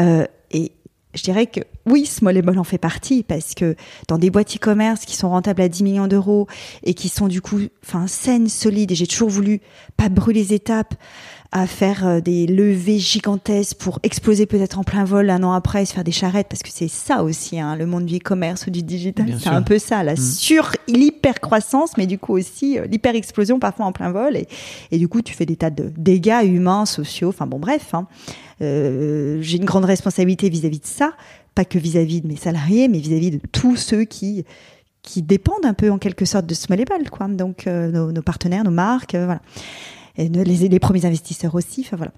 Euh, et je dirais que oui, Small Ball en fait partie parce que dans des boîtes e-commerce qui sont rentables à 10 millions d'euros et qui sont du coup, enfin, saines, solides, et j'ai toujours voulu pas brûler les étapes à faire euh, des levées gigantesques pour exploser peut-être en plein vol un an après et se faire des charrettes parce que c'est ça aussi, hein, le monde du e-commerce ou du digital, c'est un peu ça, la sur l'hyper croissance, mais du coup aussi euh, l'hyper explosion parfois en plein vol et, et du coup tu fais des tas de dégâts humains, sociaux, enfin bon bref. Hein. Euh, j'ai une grande responsabilité vis-à-vis de ça, pas que vis-à-vis de mes salariés, mais vis-à-vis de tous ceux qui qui dépendent un peu en quelque sorte de Smallable, quoi. Donc euh, nos, nos partenaires, nos marques, euh, voilà, et les, les premiers investisseurs aussi. Enfin voilà.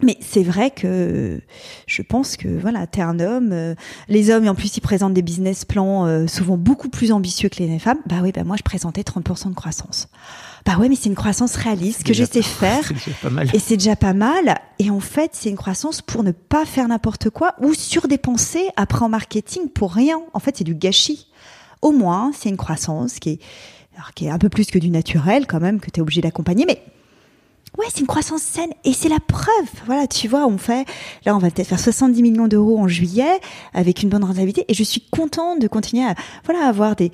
Mais c'est vrai que je pense que voilà, t'es un homme. euh, les hommes, et en plus, ils présentent des business plans euh, souvent beaucoup plus ambitieux que les femmes. Bah oui, bah moi, je présentais 30% de croissance. Bah ouais, mais c'est une croissance réaliste que je sais faire. Et c'est déjà pas mal. Et en fait, c'est une croissance pour ne pas faire n'importe quoi ou surdépenser après en marketing pour rien. En fait, c'est du gâchis. Au moins, c'est une croissance qui est, alors, qui est un peu plus que du naturel quand même, que tu es obligé d'accompagner. Mais ouais, c'est une croissance saine. Et c'est la preuve. Voilà, tu vois, on fait, là, on va peut-être faire 70 millions d'euros en juillet avec une bonne rentabilité. Et je suis contente de continuer à, voilà, avoir des,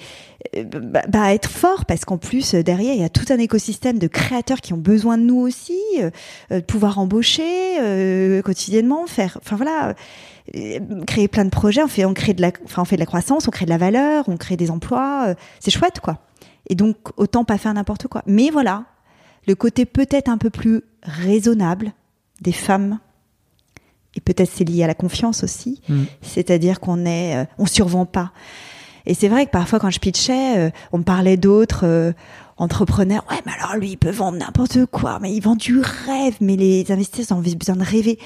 euh, bah, bah, être fort parce qu'en plus, euh, derrière, il y a tout un écosystème de créateurs qui ont besoin de nous aussi, euh, euh, de pouvoir embaucher euh, quotidiennement, faire, enfin voilà, créer plein de projets. On fait, on crée de la, enfin, on fait de la croissance, on crée de la valeur, on crée des emplois. c'est chouette, quoi. Et donc, autant pas faire n'importe quoi. Mais voilà, le côté peut-être un peu plus raisonnable des femmes. Et peut-être c'est lié à la confiance aussi. Mm. C'est-à-dire qu'on est, euh, on survend pas. Et c'est vrai que parfois quand je pitchais, euh, on me parlait d'autres euh, entrepreneurs. Ouais, mais alors lui, il peut vendre n'importe quoi, mais il vend du rêve. Mais les investisseurs ont besoin de rêver.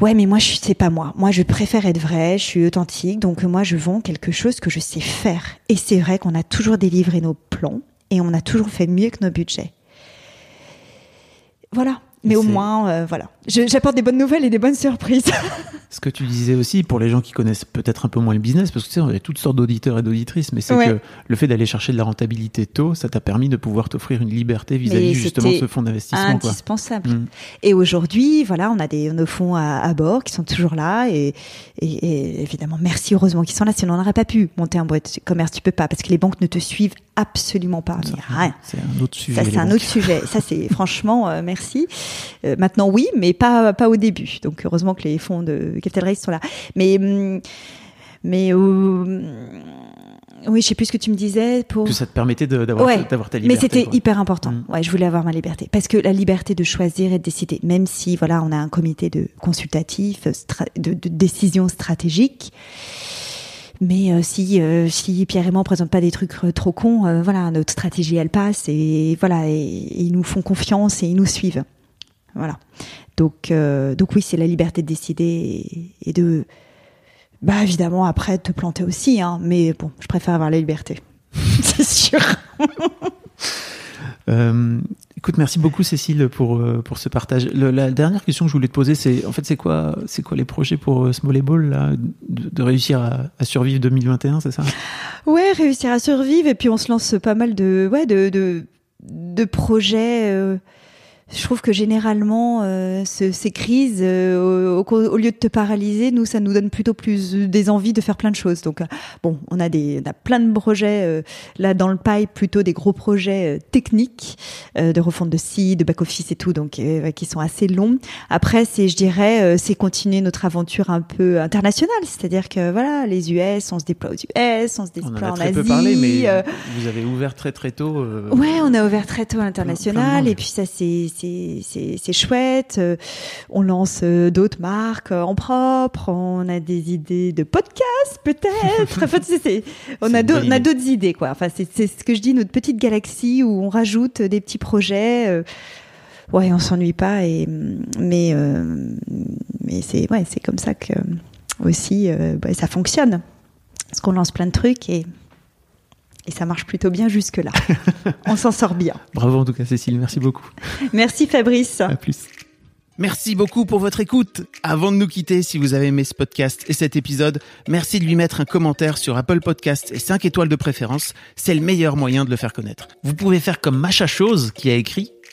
Ouais, mais moi, je c'est pas moi. Moi, je préfère être vrai, je suis authentique, donc moi, je vends quelque chose que je sais faire. Et c'est vrai qu'on a toujours délivré nos plans et on a toujours fait mieux que nos budgets. Voilà. Mais au moins, euh, voilà. J'apporte des bonnes nouvelles et des bonnes surprises. Ce que tu disais aussi, pour les gens qui connaissent peut-être un peu moins le business, parce que tu sais, on a toutes sortes d'auditeurs et d'auditrices, mais c'est Ouais. que le fait d'aller chercher de la rentabilité tôt, ça t'a permis de pouvoir t'offrir une liberté vis-à-vis justement de ce fonds d'investissement. quoi. Indispensable. Mm. Et aujourd'hui, voilà, on a des nos fonds à, à bord qui sont toujours là et, et, et évidemment, merci heureusement qu'ils sont là. Sinon, on n'aurait pas pu monter un boîte de commerce. Tu peux pas parce que les banques ne te suivent absolument pas. Rien. C'est un autre sujet. Ça, c'est un autre sujet. Ça, c'est franchement, euh, merci. Euh, maintenant, oui, mais pas, pas au début. Donc, heureusement que les fonds de Capital Raise sont là. Mais, hum, mais, euh, oui, je sais plus ce que tu me disais pour. Que ça te permettait d'avoir Ouais, ta Mais liberté. c'était quoi. hyper important. Mm. Ouais, je voulais avoir ma liberté parce que la liberté de choisir et de décider, même si voilà, on a un comité de consultatif, stra- de, de décision stratégique. Mais euh, si euh, si Pierre et moi on présente pas des trucs euh, trop cons, euh, voilà, notre stratégie elle passe et voilà, et, et ils nous font confiance et ils nous suivent. Voilà. Donc euh, donc oui, c'est la liberté de décider et, et de bah évidemment après de te planter aussi, hein. Mais bon, je préfère avoir la liberté. c'est sûr. Euh, écoute, merci beaucoup Cécile pour, euh, pour ce partage. Le- la dernière question que je voulais te poser, c'est en fait, c'est quoi, c'est quoi les projets pour Small Ball là, de, de réussir à, à survivre 2021, c'est ça? Ouais, réussir à survivre et puis on se lance pas mal de ouais de de, de projets. euh, je trouve que généralement euh, ce- ces crises, euh, au, au lieu de te paralyser, nous ça nous donne plutôt plus des envies de faire plein de choses. Donc euh, bon, on a des on a plein de projets euh, là dans le pipe, plutôt des gros projets euh, techniques euh, de refonte de site, de back office et tout, donc euh, qui sont assez longs. Après, c'est je dirais euh, c'est continuer notre aventure un peu internationale, c'est-à-dire que voilà les US, on se déploie aux US, on se On en déploie a en très Asie. peu parlé, mais euh, vous avez ouvert très très tôt. euh, Ouais, on a ouvert très tôt à l'international et puis ça c'est c'est chouette. Euh, On lance euh, d'autres marques euh, en propre. On a des idées de podcast peut-être. enfin, tu sais, c'est- on a une d'au- bonne on a d'autres idées quoi. Enfin c'est ce que je dis notre petite galaxie où on rajoute des petits projets. Ouais, on s'ennuie pas et mais euh, mais c'est ouais c'est comme ça que aussi euh, bah, ça fonctionne parce qu'on lance plein de trucs et et ça marche plutôt bien jusque là. on s'en sort bien. Bravo en tout cas Cécile, merci beaucoup. Merci Fabrice. À plus. Merci beaucoup pour votre écoute. Avant de nous quitter, si vous avez aimé ce podcast et cet épisode, merci de lui mettre un commentaire sur Apple Podcast et 5 étoiles de préférence. C'est le meilleur moyen de le faire connaître. Vous pouvez faire comme Macha Chose qui a écrit